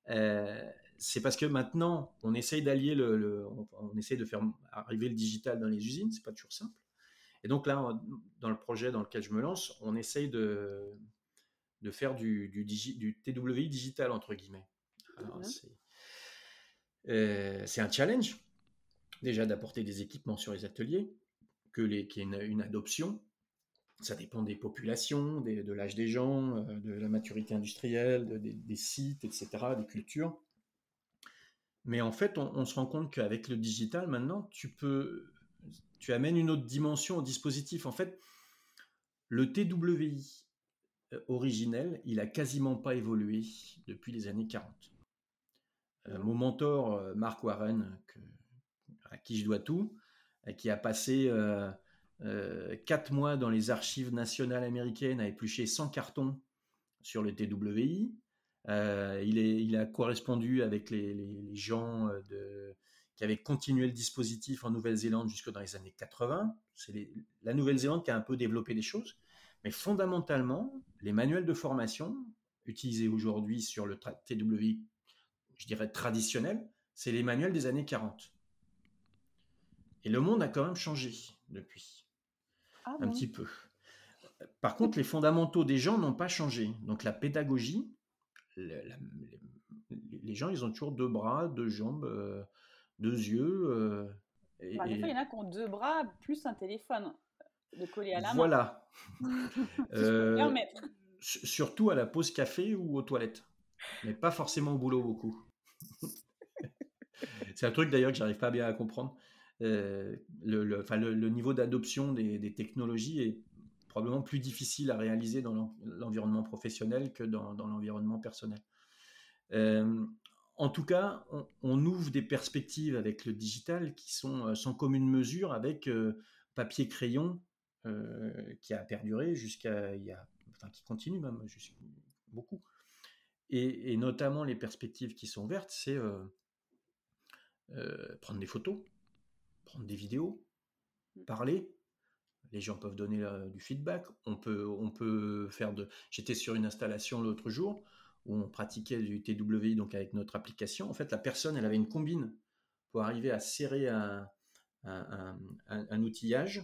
Euh, c'est parce que maintenant, on essaye d'allier le, on, on, essaye de faire arriver le digital dans les usines, c'est pas toujours simple. Et donc là, dans le projet dans lequel je me lance, on essaye de, de faire du, du, du TWI digital, entre guillemets. Euh, c'est un challenge, déjà d'apporter des équipements sur les ateliers, qu'il y ait une, adoption. Ça dépend des populations, de l'âge des gens, euh, de la maturité industrielle, des sites, etc., des cultures. Mais en fait, on, se rend compte qu'avec le digital, maintenant, tu peux tu amènes une autre dimension au dispositif. En fait, le TWI euh, originel, il a quasiment pas évolué depuis les années 40. Euh, mon mentor, Mark Warren, à qui je dois tout, qui a passé quatre mois dans les archives nationales américaines à éplucher 100 cartons sur le TWI. est, il, a correspondu avec les, gens qui avaient continué le dispositif en Nouvelle-Zélande jusque dans les années 80. C'est la Nouvelle-Zélande qui a un peu développé les choses. Mais fondamentalement, les manuels de formation utilisés aujourd'hui sur le TWI, je dirais traditionnel, c'est les manuels des années 40. Et le monde a quand même changé depuis. Ah un petit peu. Par contre, les fondamentaux des gens n'ont pas changé. Donc la pédagogie, les gens, ils ont toujours deux bras, deux jambes, euh, deux yeux. Euh, et, il y en a qui ont deux bras plus un téléphone de coller à la main. Voilà. euh, surtout à la pause café ou aux toilettes. Mais pas forcément au boulot beaucoup. C'est un truc d'ailleurs que j'arrive pas bien à comprendre. Euh, le, niveau d'adoption des, technologies est probablement plus difficile à réaliser dans l'environnement professionnel que dans, l'environnement personnel. Euh, en tout cas, on, ouvre des perspectives avec le digital qui sont euh, sans commune mesure avec papier-crayon qui a perduré jusqu'à enfin qui continue même beaucoup. Et, notamment les perspectives qui sont vertes, c'est prendre des photos, prendre des vidéos, mmh. parler. Les gens peuvent donner du feedback. On peut, on peut faire de. J'étais sur une installation l'autre jour où on pratiquait du TWI donc avec notre application. En fait, la personne, elle avait une combine pour arriver à serrer un, un, un outillage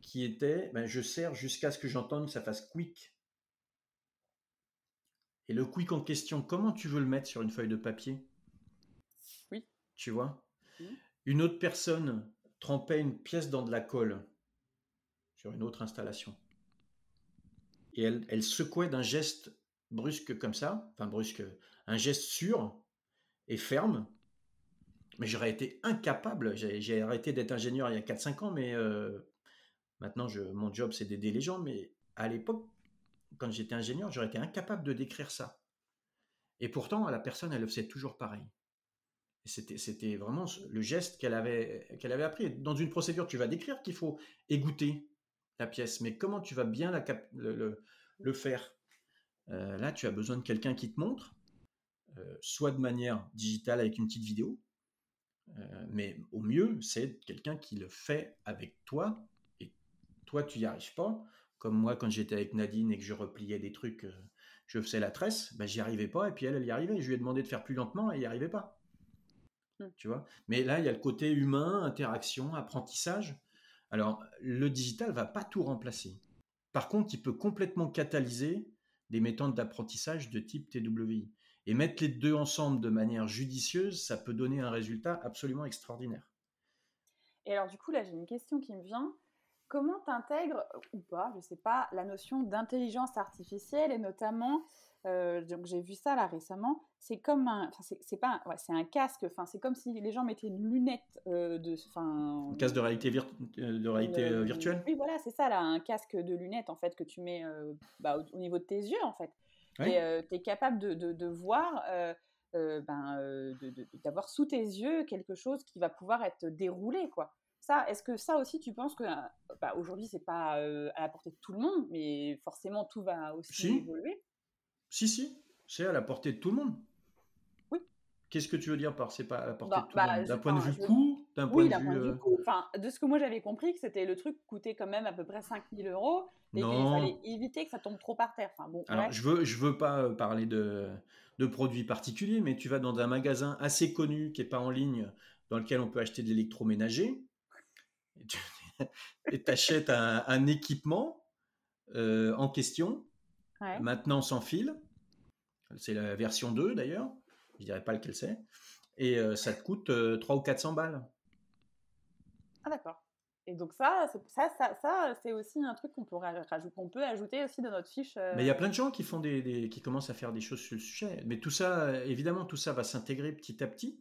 qui était ben, je sers jusqu'à ce que j'entende que ça fasse quick. Et le quick en question, comment tu veux le mettre sur une feuille de papier? Oui. Tu vois? Une autre personne trempait une pièce dans de la colle sur une autre installation. Et elle, secouait d'un geste brusque comme ça, enfin brusque, un geste sûr et ferme. Mais j'aurais été incapable, j'ai arrêté d'être ingénieur il y a 4-5 ans, mais euh, Maintenant, mon job, c'est d'aider les gens, mais à l'époque, quand j'étais ingénieur, j'aurais été incapable de décrire ça. Et pourtant, la personne, elle le faisait toujours pareil. C'était, vraiment le geste qu'elle avait, avait appris. Dans une procédure, tu vas décrire qu'il faut égoutter la pièce, mais comment tu vas bien le, faire? Euh, Là, tu as besoin de quelqu'un qui te montre, euh, soit de manière digitale avec une petite vidéo, euh, mais au mieux, c'est quelqu'un qui le fait avec toi toi, tu n'y arrives pas. Comme moi, quand j'étais avec Nadine et que je repliais des trucs, je faisais la tresse, ben, j'y arrivais pas, et puis elle, elle y arrivait. Je lui ai demandé de faire plus lentement, et elle n'y arrivait pas. Mmh. Tu vois? Mais là, il y a le côté humain, interaction, apprentissage. Alors, le digital va pas tout remplacer. Par contre, il peut complètement catalyser des méthodes d'apprentissage de type TWI. Et mettre les deux ensemble de manière judicieuse, ça peut donner un résultat absolument extraordinaire. Et alors, du coup, là, j'ai une question qui me vient comment tu intègres, ou pas, je ne sais pas, la notion d'intelligence artificielle et notamment, euh, donc j'ai vu ça là récemment, c'est comme un, c'est pas, ouais, c'est un casque, enfin c'est comme si les gens mettaient une lunette euh, de, enfin, un casque de réalité, euh, de réalité virtuelle. Oui voilà, c'est ça là, un casque de lunettes en fait que tu mets bah, au, niveau de tes yeux en fait, et tu es capable de, de, de voir. ben, d'avoir sous tes yeux quelque chose qui va pouvoir être déroulé quoi. Est-ce que ça aussi, tu penses que bah, aujourd'hui, c'est pas à la portée de tout le monde, mais forcément, tout va aussi évoluer? Si, si, c'est à la portée de tout le monde. Oui. Qu'est-ce que tu veux dire par c'est pas à la portée de tout le bah, monde? D'un point de vue coût D'un point, de vue, coût. Enfin, de ce que moi j'avais compris, que c'était le truc coûtait quand même à peu près 5000 euros et qu'il fallait éviter que ça tombe trop par terre. Enfin, bon, Alors, je veux, je veux pas parler de, de produits particuliers, mais tu vas dans un magasin assez connu qui n'est pas en ligne, dans lequel on peut acheter de l'électroménager et tu achètes un, équipement euh, en question, maintenant sans fil. C'est la version 2 d'ailleurs, je dirais pas lequel c'est. Et euh, ça te coûte 3 euh, ou 400 balles. Ah d'accord. Et donc ça, ça, ça, ça c'est aussi un truc qu'on peut, qu'on peut ajouter aussi dans notre fiche. Mais il y a plein de gens qui font des, qui commencent à faire des choses sur le sujet. Mais tout ça, évidemment, tout ça va s'intégrer petit à petit.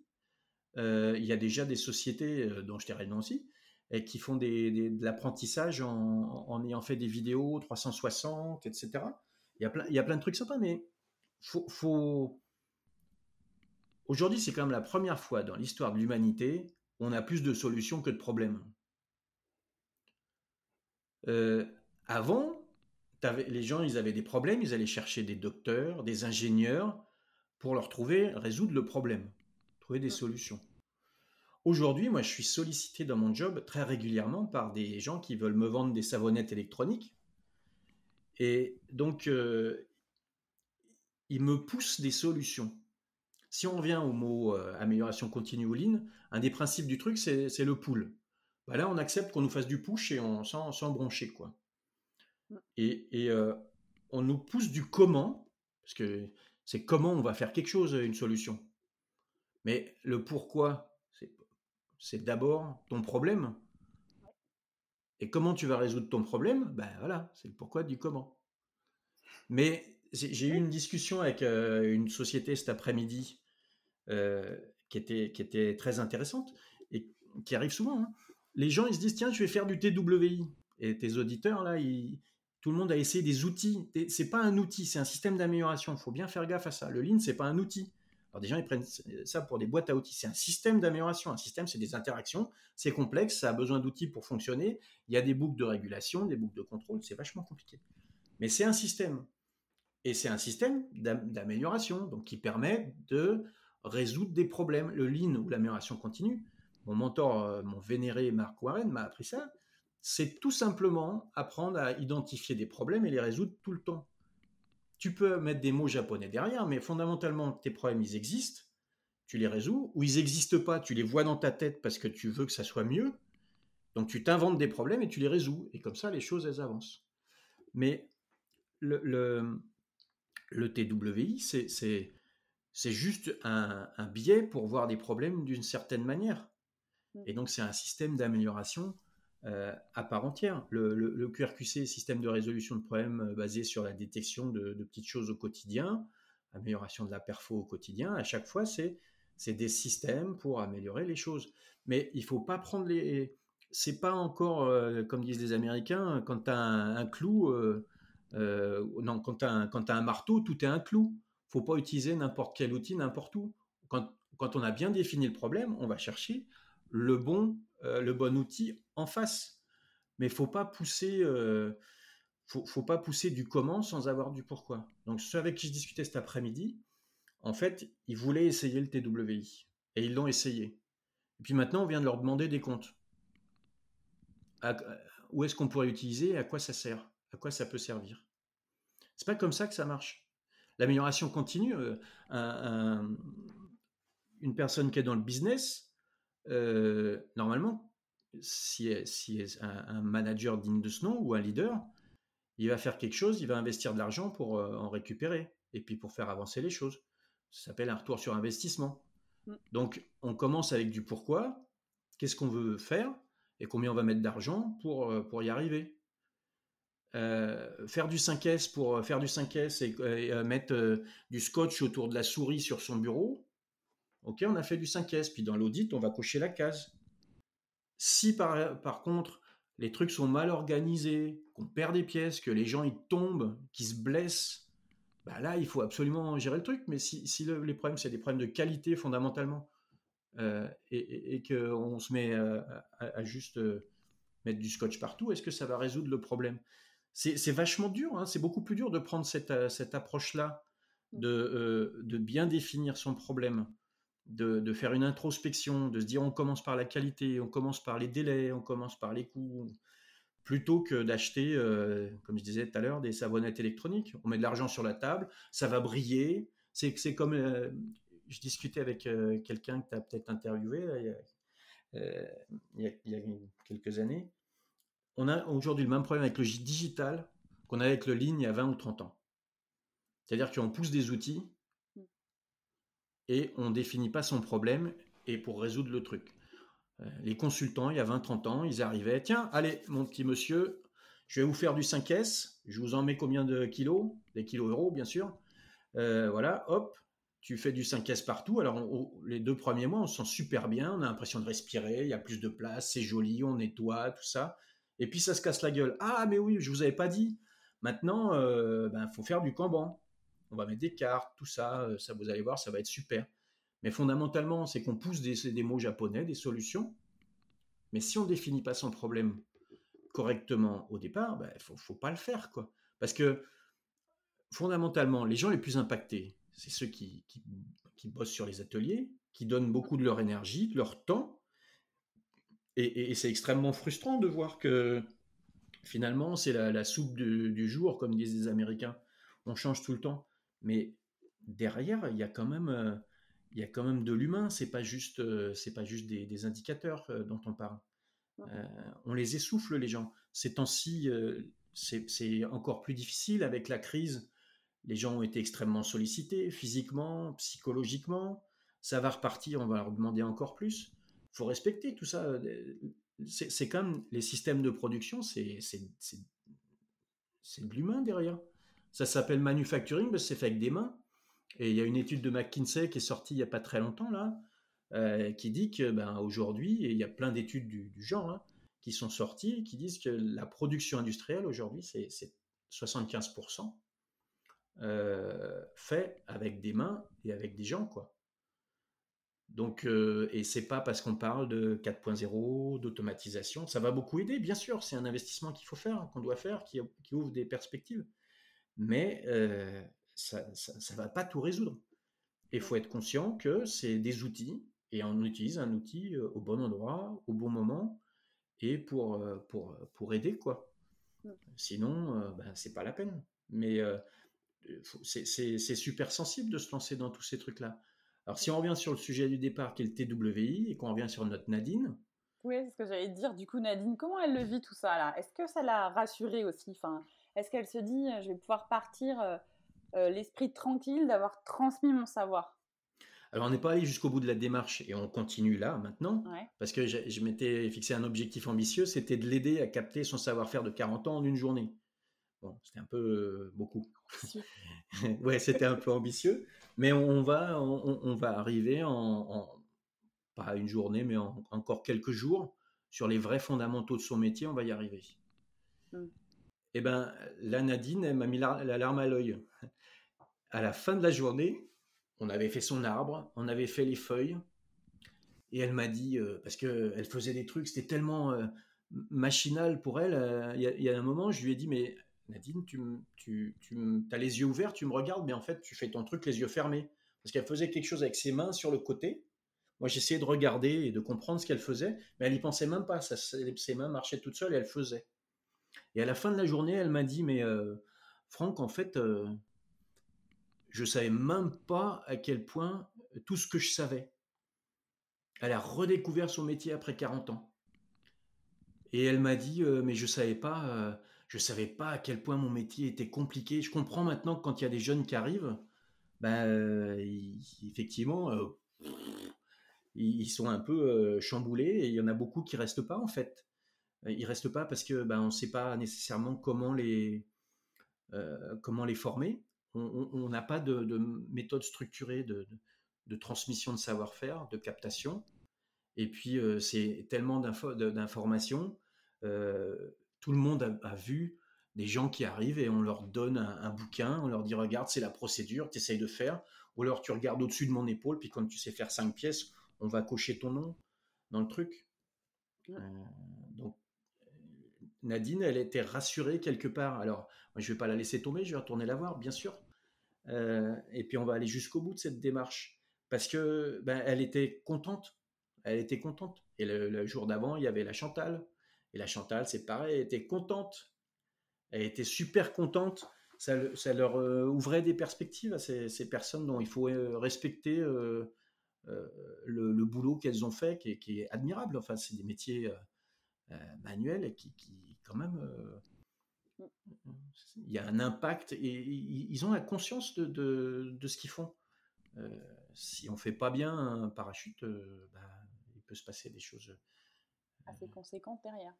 il y a déjà des sociétés dont je t'ai aussi et qui font de l'apprentissage en, ayant fait des vidéos 360, etc. Il y a plein, il y a plein de trucs sympas, mais faut, faut... aujourd'hui, c'est quand même la première fois dans l'histoire de l'humanité où on a plus de solutions que de problèmes. Euh, avant, les gens, ils avaient des problèmes, ils allaient chercher des docteurs, des ingénieurs pour leur trouver, résoudre le problème, trouver des solutions. Aujourd'hui, moi, je suis sollicité dans mon job très régulièrement par des gens qui veulent me vendre des savonnettes électroniques. Et donc, euh, ils me poussent des solutions. Si on revient au mot euh, amélioration continue ou lean, un des principes du truc, c'est le pull. Bah là, on accepte qu'on nous fasse du push et on s'en broncher, quoi. Et, euh, on nous pousse du comment, parce que c'est comment on va faire quelque chose, une solution. Mais le pourquoi, c'est d'abord ton problème. Et comment tu vas résoudre ton problème? Ben voilà, c'est le pourquoi du comment. Mais j'ai eu une discussion avec euh, une société cet après-midi euh, qui, était, qui était très intéressante et qui arrive souvent. Hein. Les gens, ils se disent, tiens, je vais faire du TWI. Et tes auditeurs, là, ils, tout le monde a essayé des outils. C'est pas un outil, c'est un système d'amélioration. Il faut bien faire gaffe à ça. Le Lean, c'est pas un outil. Alors des gens ils prennent ça pour des boîtes à outils. C'est un système d'amélioration. Un système, c'est des interactions. C'est complexe, ça a besoin d'outils pour fonctionner. Il y a des boucles de régulation, des boucles de contrôle. C'est vachement compliqué. Mais c'est un système. Et c'est un système d'amélioration, donc qui permet de résoudre des problèmes. Le Lean ou l'amélioration continue. Mon mentor, euh, mon vénéré Mark Warren m'a appris ça c'est tout simplement apprendre à identifier des problèmes et les résoudre tout le temps. Tu peux mettre des mots japonais derrière, mais fondamentalement, tes problèmes, ils existent, tu les résous, ou ils n'existent pas, tu les vois dans ta tête parce que tu veux que ça soit mieux. Donc tu t'inventes des problèmes et tu les résous. Et comme ça, les choses, elles avancent. Mais le, le, TWI, c'est juste un, un biais pour voir des problèmes d'une certaine manière. Mmh. Et donc c'est un système d'amélioration euh, à part entière. Le, QRQC, système de résolution de problèmes euh, basé sur la détection de, petites choses au quotidien, amélioration de la perfo au quotidien, à chaque fois, c'est des systèmes pour améliorer les choses. Mais il faut pas prendre les... C'est pas encore, euh, comme disent les Américains, quand tu as un, clou, non, quand tu as, un marteau, tout est un clou. faut pas utiliser n'importe quel outil n'importe où. Quand, on a bien défini le problème, on va chercher le bon, euh, outil en face. Mais faut pas pousser, euh, faut, pas pousser du comment sans avoir du pourquoi. Donc ceux avec qui je discutais cet après-midi, en fait, ils voulaient essayer le TWI et ils l'ont essayé. Et puis maintenant, on vient de leur demander des comptes. où est-ce qu'on pourrait l'utiliser À quoi ça sert? À quoi ça peut servir C'est pas comme ça que ça marche. L'amélioration continue. Euh, une personne qui est dans le business, euh, normalement, si, si un, manager digne de ce nom ou un leader, il va faire quelque chose, il va investir de l'argent pour euh, en récupérer et puis pour faire avancer les choses. Ça s'appelle un retour sur investissement. Mm. Donc, on commence avec du pourquoi, qu'est-ce qu'on veut faire et combien on va mettre d'argent pour, euh, pour y arriver. Faire du 5S pour faire du 5S et, mettre du scotch autour de la souris sur son bureau, Ok, on a fait du 5S, puis dans l'audit, on va cocher la case. Si par, contre, les trucs sont mal organisés, qu'on perd des pièces, que les gens ils tombent, qu'ils se blessent, bah là, il faut absolument gérer le truc. Mais si, les problèmes, c'est des problèmes de qualité fondamentalement, euh, et, qu'on se met à, juste euh, mettre du scotch partout, est-ce que ça va résoudre le problème? C'est, vachement dur, hein. c'est beaucoup plus dur de prendre cette, euh, approche-là, de, de, bien définir son problème, de, faire une introspection, de se dire on commence par la qualité, on commence par les délais, on commence par les coûts, plutôt que d'acheter, euh, comme je disais tout à l'heure, des savonnettes électroniques. On met de l'argent sur la table, ça va briller. C'est, comme, euh, je discutais avec euh, quelqu'un que tu as peut-être interviewé il, y a, quelques années. On a aujourd'hui le même problème avec le digital qu'on a avec le ligne il y a 20 ou 30 ans. C'est-à-dire qu'on pousse des outils et on ne définit pas son problème et pour résoudre le truc. Euh, les consultants, il y a 20-30 ans, ils arrivaient, tiens, allez, mon petit monsieur, je vais vous faire du 5S, je vous en mets combien de kilos? Des kilos euros, bien sûr. Euh, voilà, hop, tu fais du 5S partout. Alors, les deux premiers mois, on se sent super bien, on a l'impression de respirer, il y a plus de place, c'est joli, on nettoie, tout ça. Et puis, ça se casse la gueule. Ah, mais oui, je vous avais pas dit. Maintenant, il euh, ben, faut faire du Kanban. On va mettre des cartes, tout ça, euh, ça vous allez voir, ça va être super. Mais fondamentalement, c'est qu'on pousse des, mots japonais, des solutions. Mais si on ne définit pas son problème correctement au départ, il ben, ne faut, pas le faire. quoi. Parce que fondamentalement, les gens les plus impactés, c'est ceux qui, qui, bossent sur les ateliers, qui donnent beaucoup de leur énergie, de leur temps. Et, c'est extrêmement frustrant de voir que finalement, c'est la, soupe du, jour, comme disent les Américains. On change tout le temps. Mais derrière, il y a quand même, euh, il y a quand même de l'humain. C'est pas juste, euh, c'est pas juste des, indicateurs euh, dont on parle. on les essouffle, les gens. Ces temps-ci, c'est encore plus difficile avec la crise les gens ont été extrêmement sollicités, physiquement, psychologiquement. Ça va repartir, on va leur demander encore plus. Faut respecter tout ça. C'est comme les systèmes de production, c'est de l'humain derrière. Ça s'appelle manufacturing parce que c'est fait avec des mains. Et il y a une étude de McKinsey qui est sortie il n'y a pas très longtemps là, qui dit que ben, aujourd'hui, il y a plein d'études du, genre hein, qui sont sorties, qui disent que la production industrielle aujourd'hui, c'est 75% euh, fait avec des mains et avec des gens, quoi. Donc, euh, et c'est pas parce qu'on parle de 4.0, d'automatisation, ça va beaucoup aider, bien sûr, c'est un investissement qu'il faut faire, qu'on doit faire, qui, ouvre des perspectives. Mais euh, ça ne va pas tout résoudre. il faut être conscient que c'est des outils, et on utilise un outil au bon endroit, au bon moment, et pour, pour, pour aider, quoi. Sinon, ben, c'est pas la peine. Mais c'est super sensible de se lancer dans tous ces trucs-là. Alors, si on revient sur le sujet du départ, qui est le TWI, et qu'on revient sur notre Nadine. Oui, c'est ce que j'allais dire. Du coup, Nadine, comment elle le vit tout ça là? Est-ce que ça l'a rassurée aussi? Enfin, Est-ce qu'elle se dit, je vais pouvoir partir euh, euh, l'esprit tranquille d'avoir transmis mon savoir? Alors, on n'est pas allé jusqu'au bout de la démarche et on continue là maintenant, parce que je, je m'étais fixé un objectif ambitieux, c'était de l'aider à capter son savoir-faire de 40 ans en une journée. C'était un peu beaucoup. ouais, c'était un peu ambitieux, mais on va, on, va arriver en, pas une journée, mais en, encore quelques jours sur les vrais fondamentaux de son métier. On va y arriver. Et eh ben, la Nadine, elle m'a mis la, larme à l'œil. À la fin de la journée, on avait fait son arbre, on avait fait les feuilles, et elle m'a dit, parce qu'elle faisait des trucs, c'était tellement machinal pour elle. Il y, a un moment, je lui ai dit, mais Nadine, tu, as les yeux ouverts, tu me regardes, mais en fait, tu fais ton truc les yeux fermés. Parce qu'elle faisait quelque chose avec ses mains sur le côté. Moi, j'essayais de regarder et de comprendre ce qu'elle faisait, mais elle n'y pensait même pas. ses mains marchaient toutes seules et elle faisait. Et à la fin de la journée, elle m'a dit, mais euh, Franck, en fait, euh, je savais même pas à quel point tout ce que je savais. Elle a redécouvert son métier après 40 ans. Et elle m'a dit, euh, mais je savais pas euh, je savais pas à quel point mon métier était compliqué. Je comprends maintenant que quand il y a des jeunes qui arrivent, ben, euh, effectivement, euh, ils sont un peu euh, chamboulés il y en a beaucoup qui restent pas en fait. Ils restent pas parce que ben, on ne sait pas nécessairement comment les, comment les former. On n'a pas de, méthode structurée de transmission de savoir-faire, de captation. Et puis, c'est tellement d'informations tout le monde a, vu des gens qui arrivent et on leur donne un, bouquin, on leur dit regarde, c'est la procédure, tu essayes de faire. Ou alors tu regardes au-dessus de mon épaule, puis quand tu sais faire cinq pièces, on va cocher ton nom dans le truc. Euh, donc Nadine, elle était rassurée quelque part. Alors, moi, je vais pas la laisser tomber, je vais retourner la voir, bien sûr. Euh, et puis on va aller jusqu'au bout de cette démarche parce que ben, elle était contente. Elle était contente. Et le jour d'avant, il y avait la Chantal, et la Chantal, c'est pareil, elle était contente. Elle était super contente. Ça, ça leur euh, ouvrait des perspectives à ces, personnes dont il faut euh, respecter euh, le, boulot qu'elles ont fait, qui est, admirable. Enfin, c'est des métiers manuels et qui, quand même, il y a un impact et ils ont la conscience de, ce qu'ils font. si on fait pas bien un parachute, bah, il peut se passer des choses assez conséquentes derrière.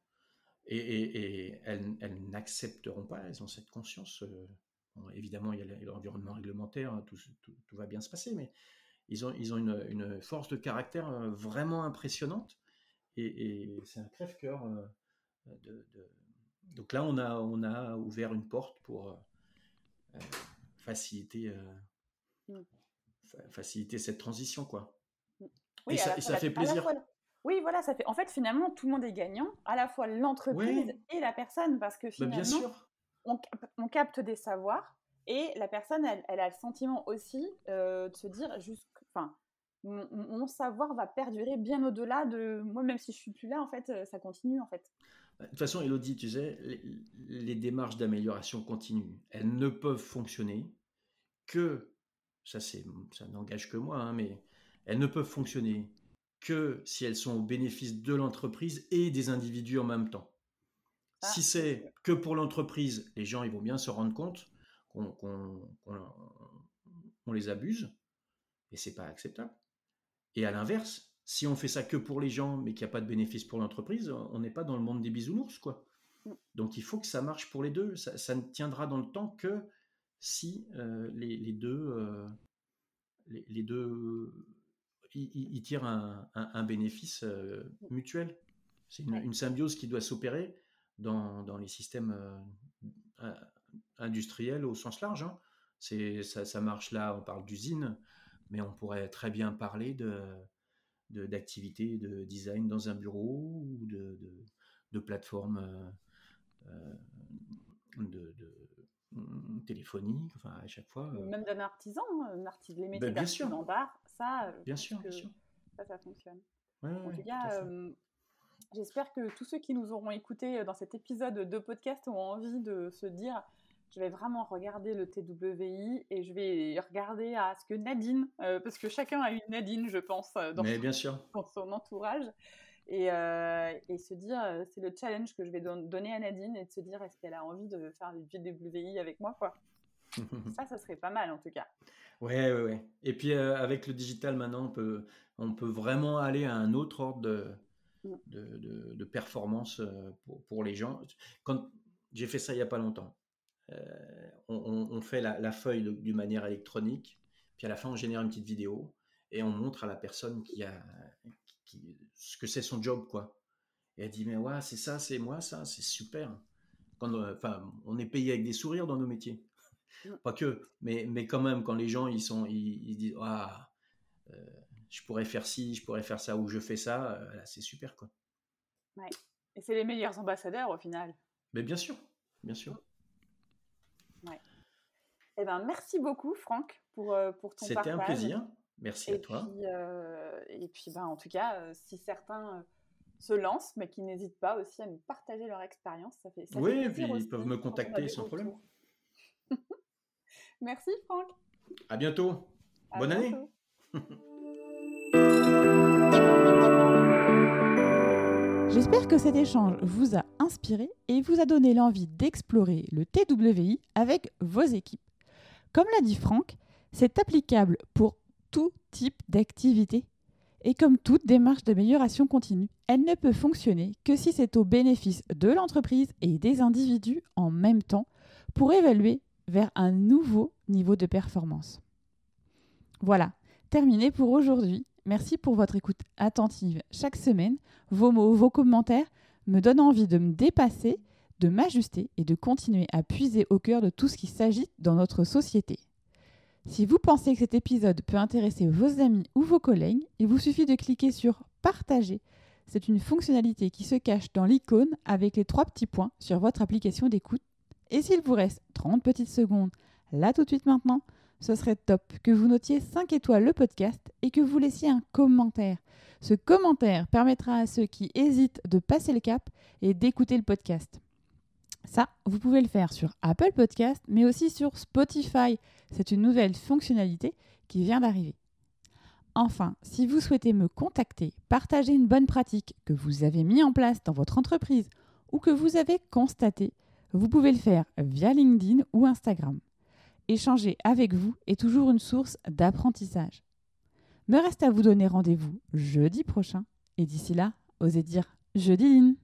Et, elles, n'accepteront pas, elles ont cette conscience euh, évidemment, il y a l'environnement réglementaire, hein, tout, va bien se passer, mais ils ont, ils ont une, force de caractère vraiment impressionnante. Et, c'est un crève-cœur. Donc là, on a, on a ouvert une porte pour faciliter, mmh. faciliter cette transition, quoi. Mmh. Oui, et ça, fait plaisir. Oui, voilà, ça fait. En fait, finalement, tout le monde est gagnant, à la fois l'entreprise et la personne, parce que finalement, bah, bien sûr. On, capte des savoirs et la personne, elle, elle a le sentiment aussi de se dire, enfin, mon, savoir va perdurer bien au-delà de moi, même si je suis plus là, en fait, ça continue, en fait. Bah, de toute façon, Elodie, tu sais, les, démarches d'amélioration continue, elles ne peuvent fonctionner que, ça, ça n'engage que moi, hein, mais elles ne peuvent fonctionner que si elles sont au bénéfice de l'entreprise et des individus en même temps. Ah, si c'est que pour l'entreprise, les gens ils vont bien se rendre compte qu'on, les abuse, et c'est pas acceptable. Et à l'inverse, si on fait ça que pour les gens, mais qu'il n'y a pas de bénéfice pour l'entreprise, on n'est pas dans le monde des bisounours, quoi. Mm. Donc il faut que ça marche pour les deux. Ça, ne tiendra dans le temps que si euh, les, deux, euh, les, deux, y, tirent un, bénéfice euh, mutuel. C'est une, symbiose qui doit s'opérer dans, les systèmes industriels au sens large. Hein. C'est ça, ça marche là. On parle d'usine, mais on pourrait très bien parler de d'activités de, design dans un bureau ou de, de, plateformes euh, euh, téléphonique, enfin à chaque fois. Euh. Même d'un artisan, hein, un artisan, les métiers ben, d'artisan d'art, ça, bien sûr, bien sûr. ça, ça fonctionne. en tout cas, j'espère que tous ceux qui nous auront écoutés dans cet épisode de podcast ont envie de se dire je vais vraiment regarder le TWI et je vais regarder à ce que Nadine, euh, parce que chacun a une Nadine, je pense, euh, dans, bien sûr. dans son entourage, et, euh, et se dire, c'est le challenge que je vais donner à Nadine et de se dire, est-ce qu'elle a envie de faire du TWI avec moi, quoi? ça, ça serait pas mal en tout cas. Ouais, ouais, ouais. Et puis avec le digital maintenant, on peut, on peut vraiment aller à un autre ordre de, mm. de, de, performance pour, pour, les gens. Quand j'ai fait ça il y a pas longtemps, euh, on, fait la, feuille d'une manière électronique, puis à la fin on génère une petite vidéo et on montre à la personne qui a ce que c'est son job quoi. Et elle dit mais ouais c'est ça, c'est moi ça, c'est super. Quand, euh, enfin, on est payé avec des sourires dans nos métiers. Mm. Pas que, mais, mais quand même, quand les gens ils sont, ils, disent ah, euh, je pourrais faire ci, je pourrais faire ça ou je fais ça, c'est super quoi. Ouais. Et c'est les meilleurs ambassadeurs au final. Mais bien sûr, bien sûr. Eh ben, merci beaucoup, Franck, pour, euh, pour ton partage. C'était un plaisir. Merci à toi. Euh, et puis, ben, en tout cas, euh, si certains se lancent, mais qui n'hésitent pas aussi à nous partager leur expérience, ça fait. Ça oui, puis ils peuvent me contacter sans problème. merci, Franck. À bientôt. Bonne année. J'espère que cet échange vous a inspiré et vous a donné l'envie d'explorer le TWI avec vos équipes. Comme l'a dit Franck, c'est applicable pour tout type d'activité. Et comme toute démarche d'amélioration continue, elle ne peut fonctionner que si c'est au bénéfice de l'entreprise et des individus en même temps pour évaluer vers un nouveau niveau de performance. Voilà, terminé pour aujourd'hui. Merci pour votre écoute attentive chaque semaine. Vos mots, vos commentaires me donnent envie de me dépasser de m'ajuster et de continuer à puiser au cœur de tout ce qui s'agit dans notre société. Si vous pensez que cet épisode peut intéresser vos amis ou vos collègues, il vous suffit de cliquer sur Partager. C'est une fonctionnalité qui se cache dans l'icône avec les trois petits points sur votre application d'écoute. Et s'il vous reste 30 petites secondes, là tout de suite maintenant, ce serait top que vous notiez 5 étoiles le podcast et que vous laissiez un commentaire. Ce commentaire permettra à ceux qui hésitent de passer le cap et d'écouter le podcast. Ça, vous pouvez le faire sur Apple Podcast, mais aussi sur Spotify. C'est une nouvelle fonctionnalité qui vient d'arriver. Enfin, si vous souhaitez me contacter, partager une bonne pratique que vous avez mis en place dans votre entreprise ou que vous avez constaté, vous pouvez le faire via LinkedIn ou Instagram. Échanger avec vous est toujours une source d'apprentissage. Me reste à vous donner rendez-vous jeudi prochain et d'ici là, osez dire jeudi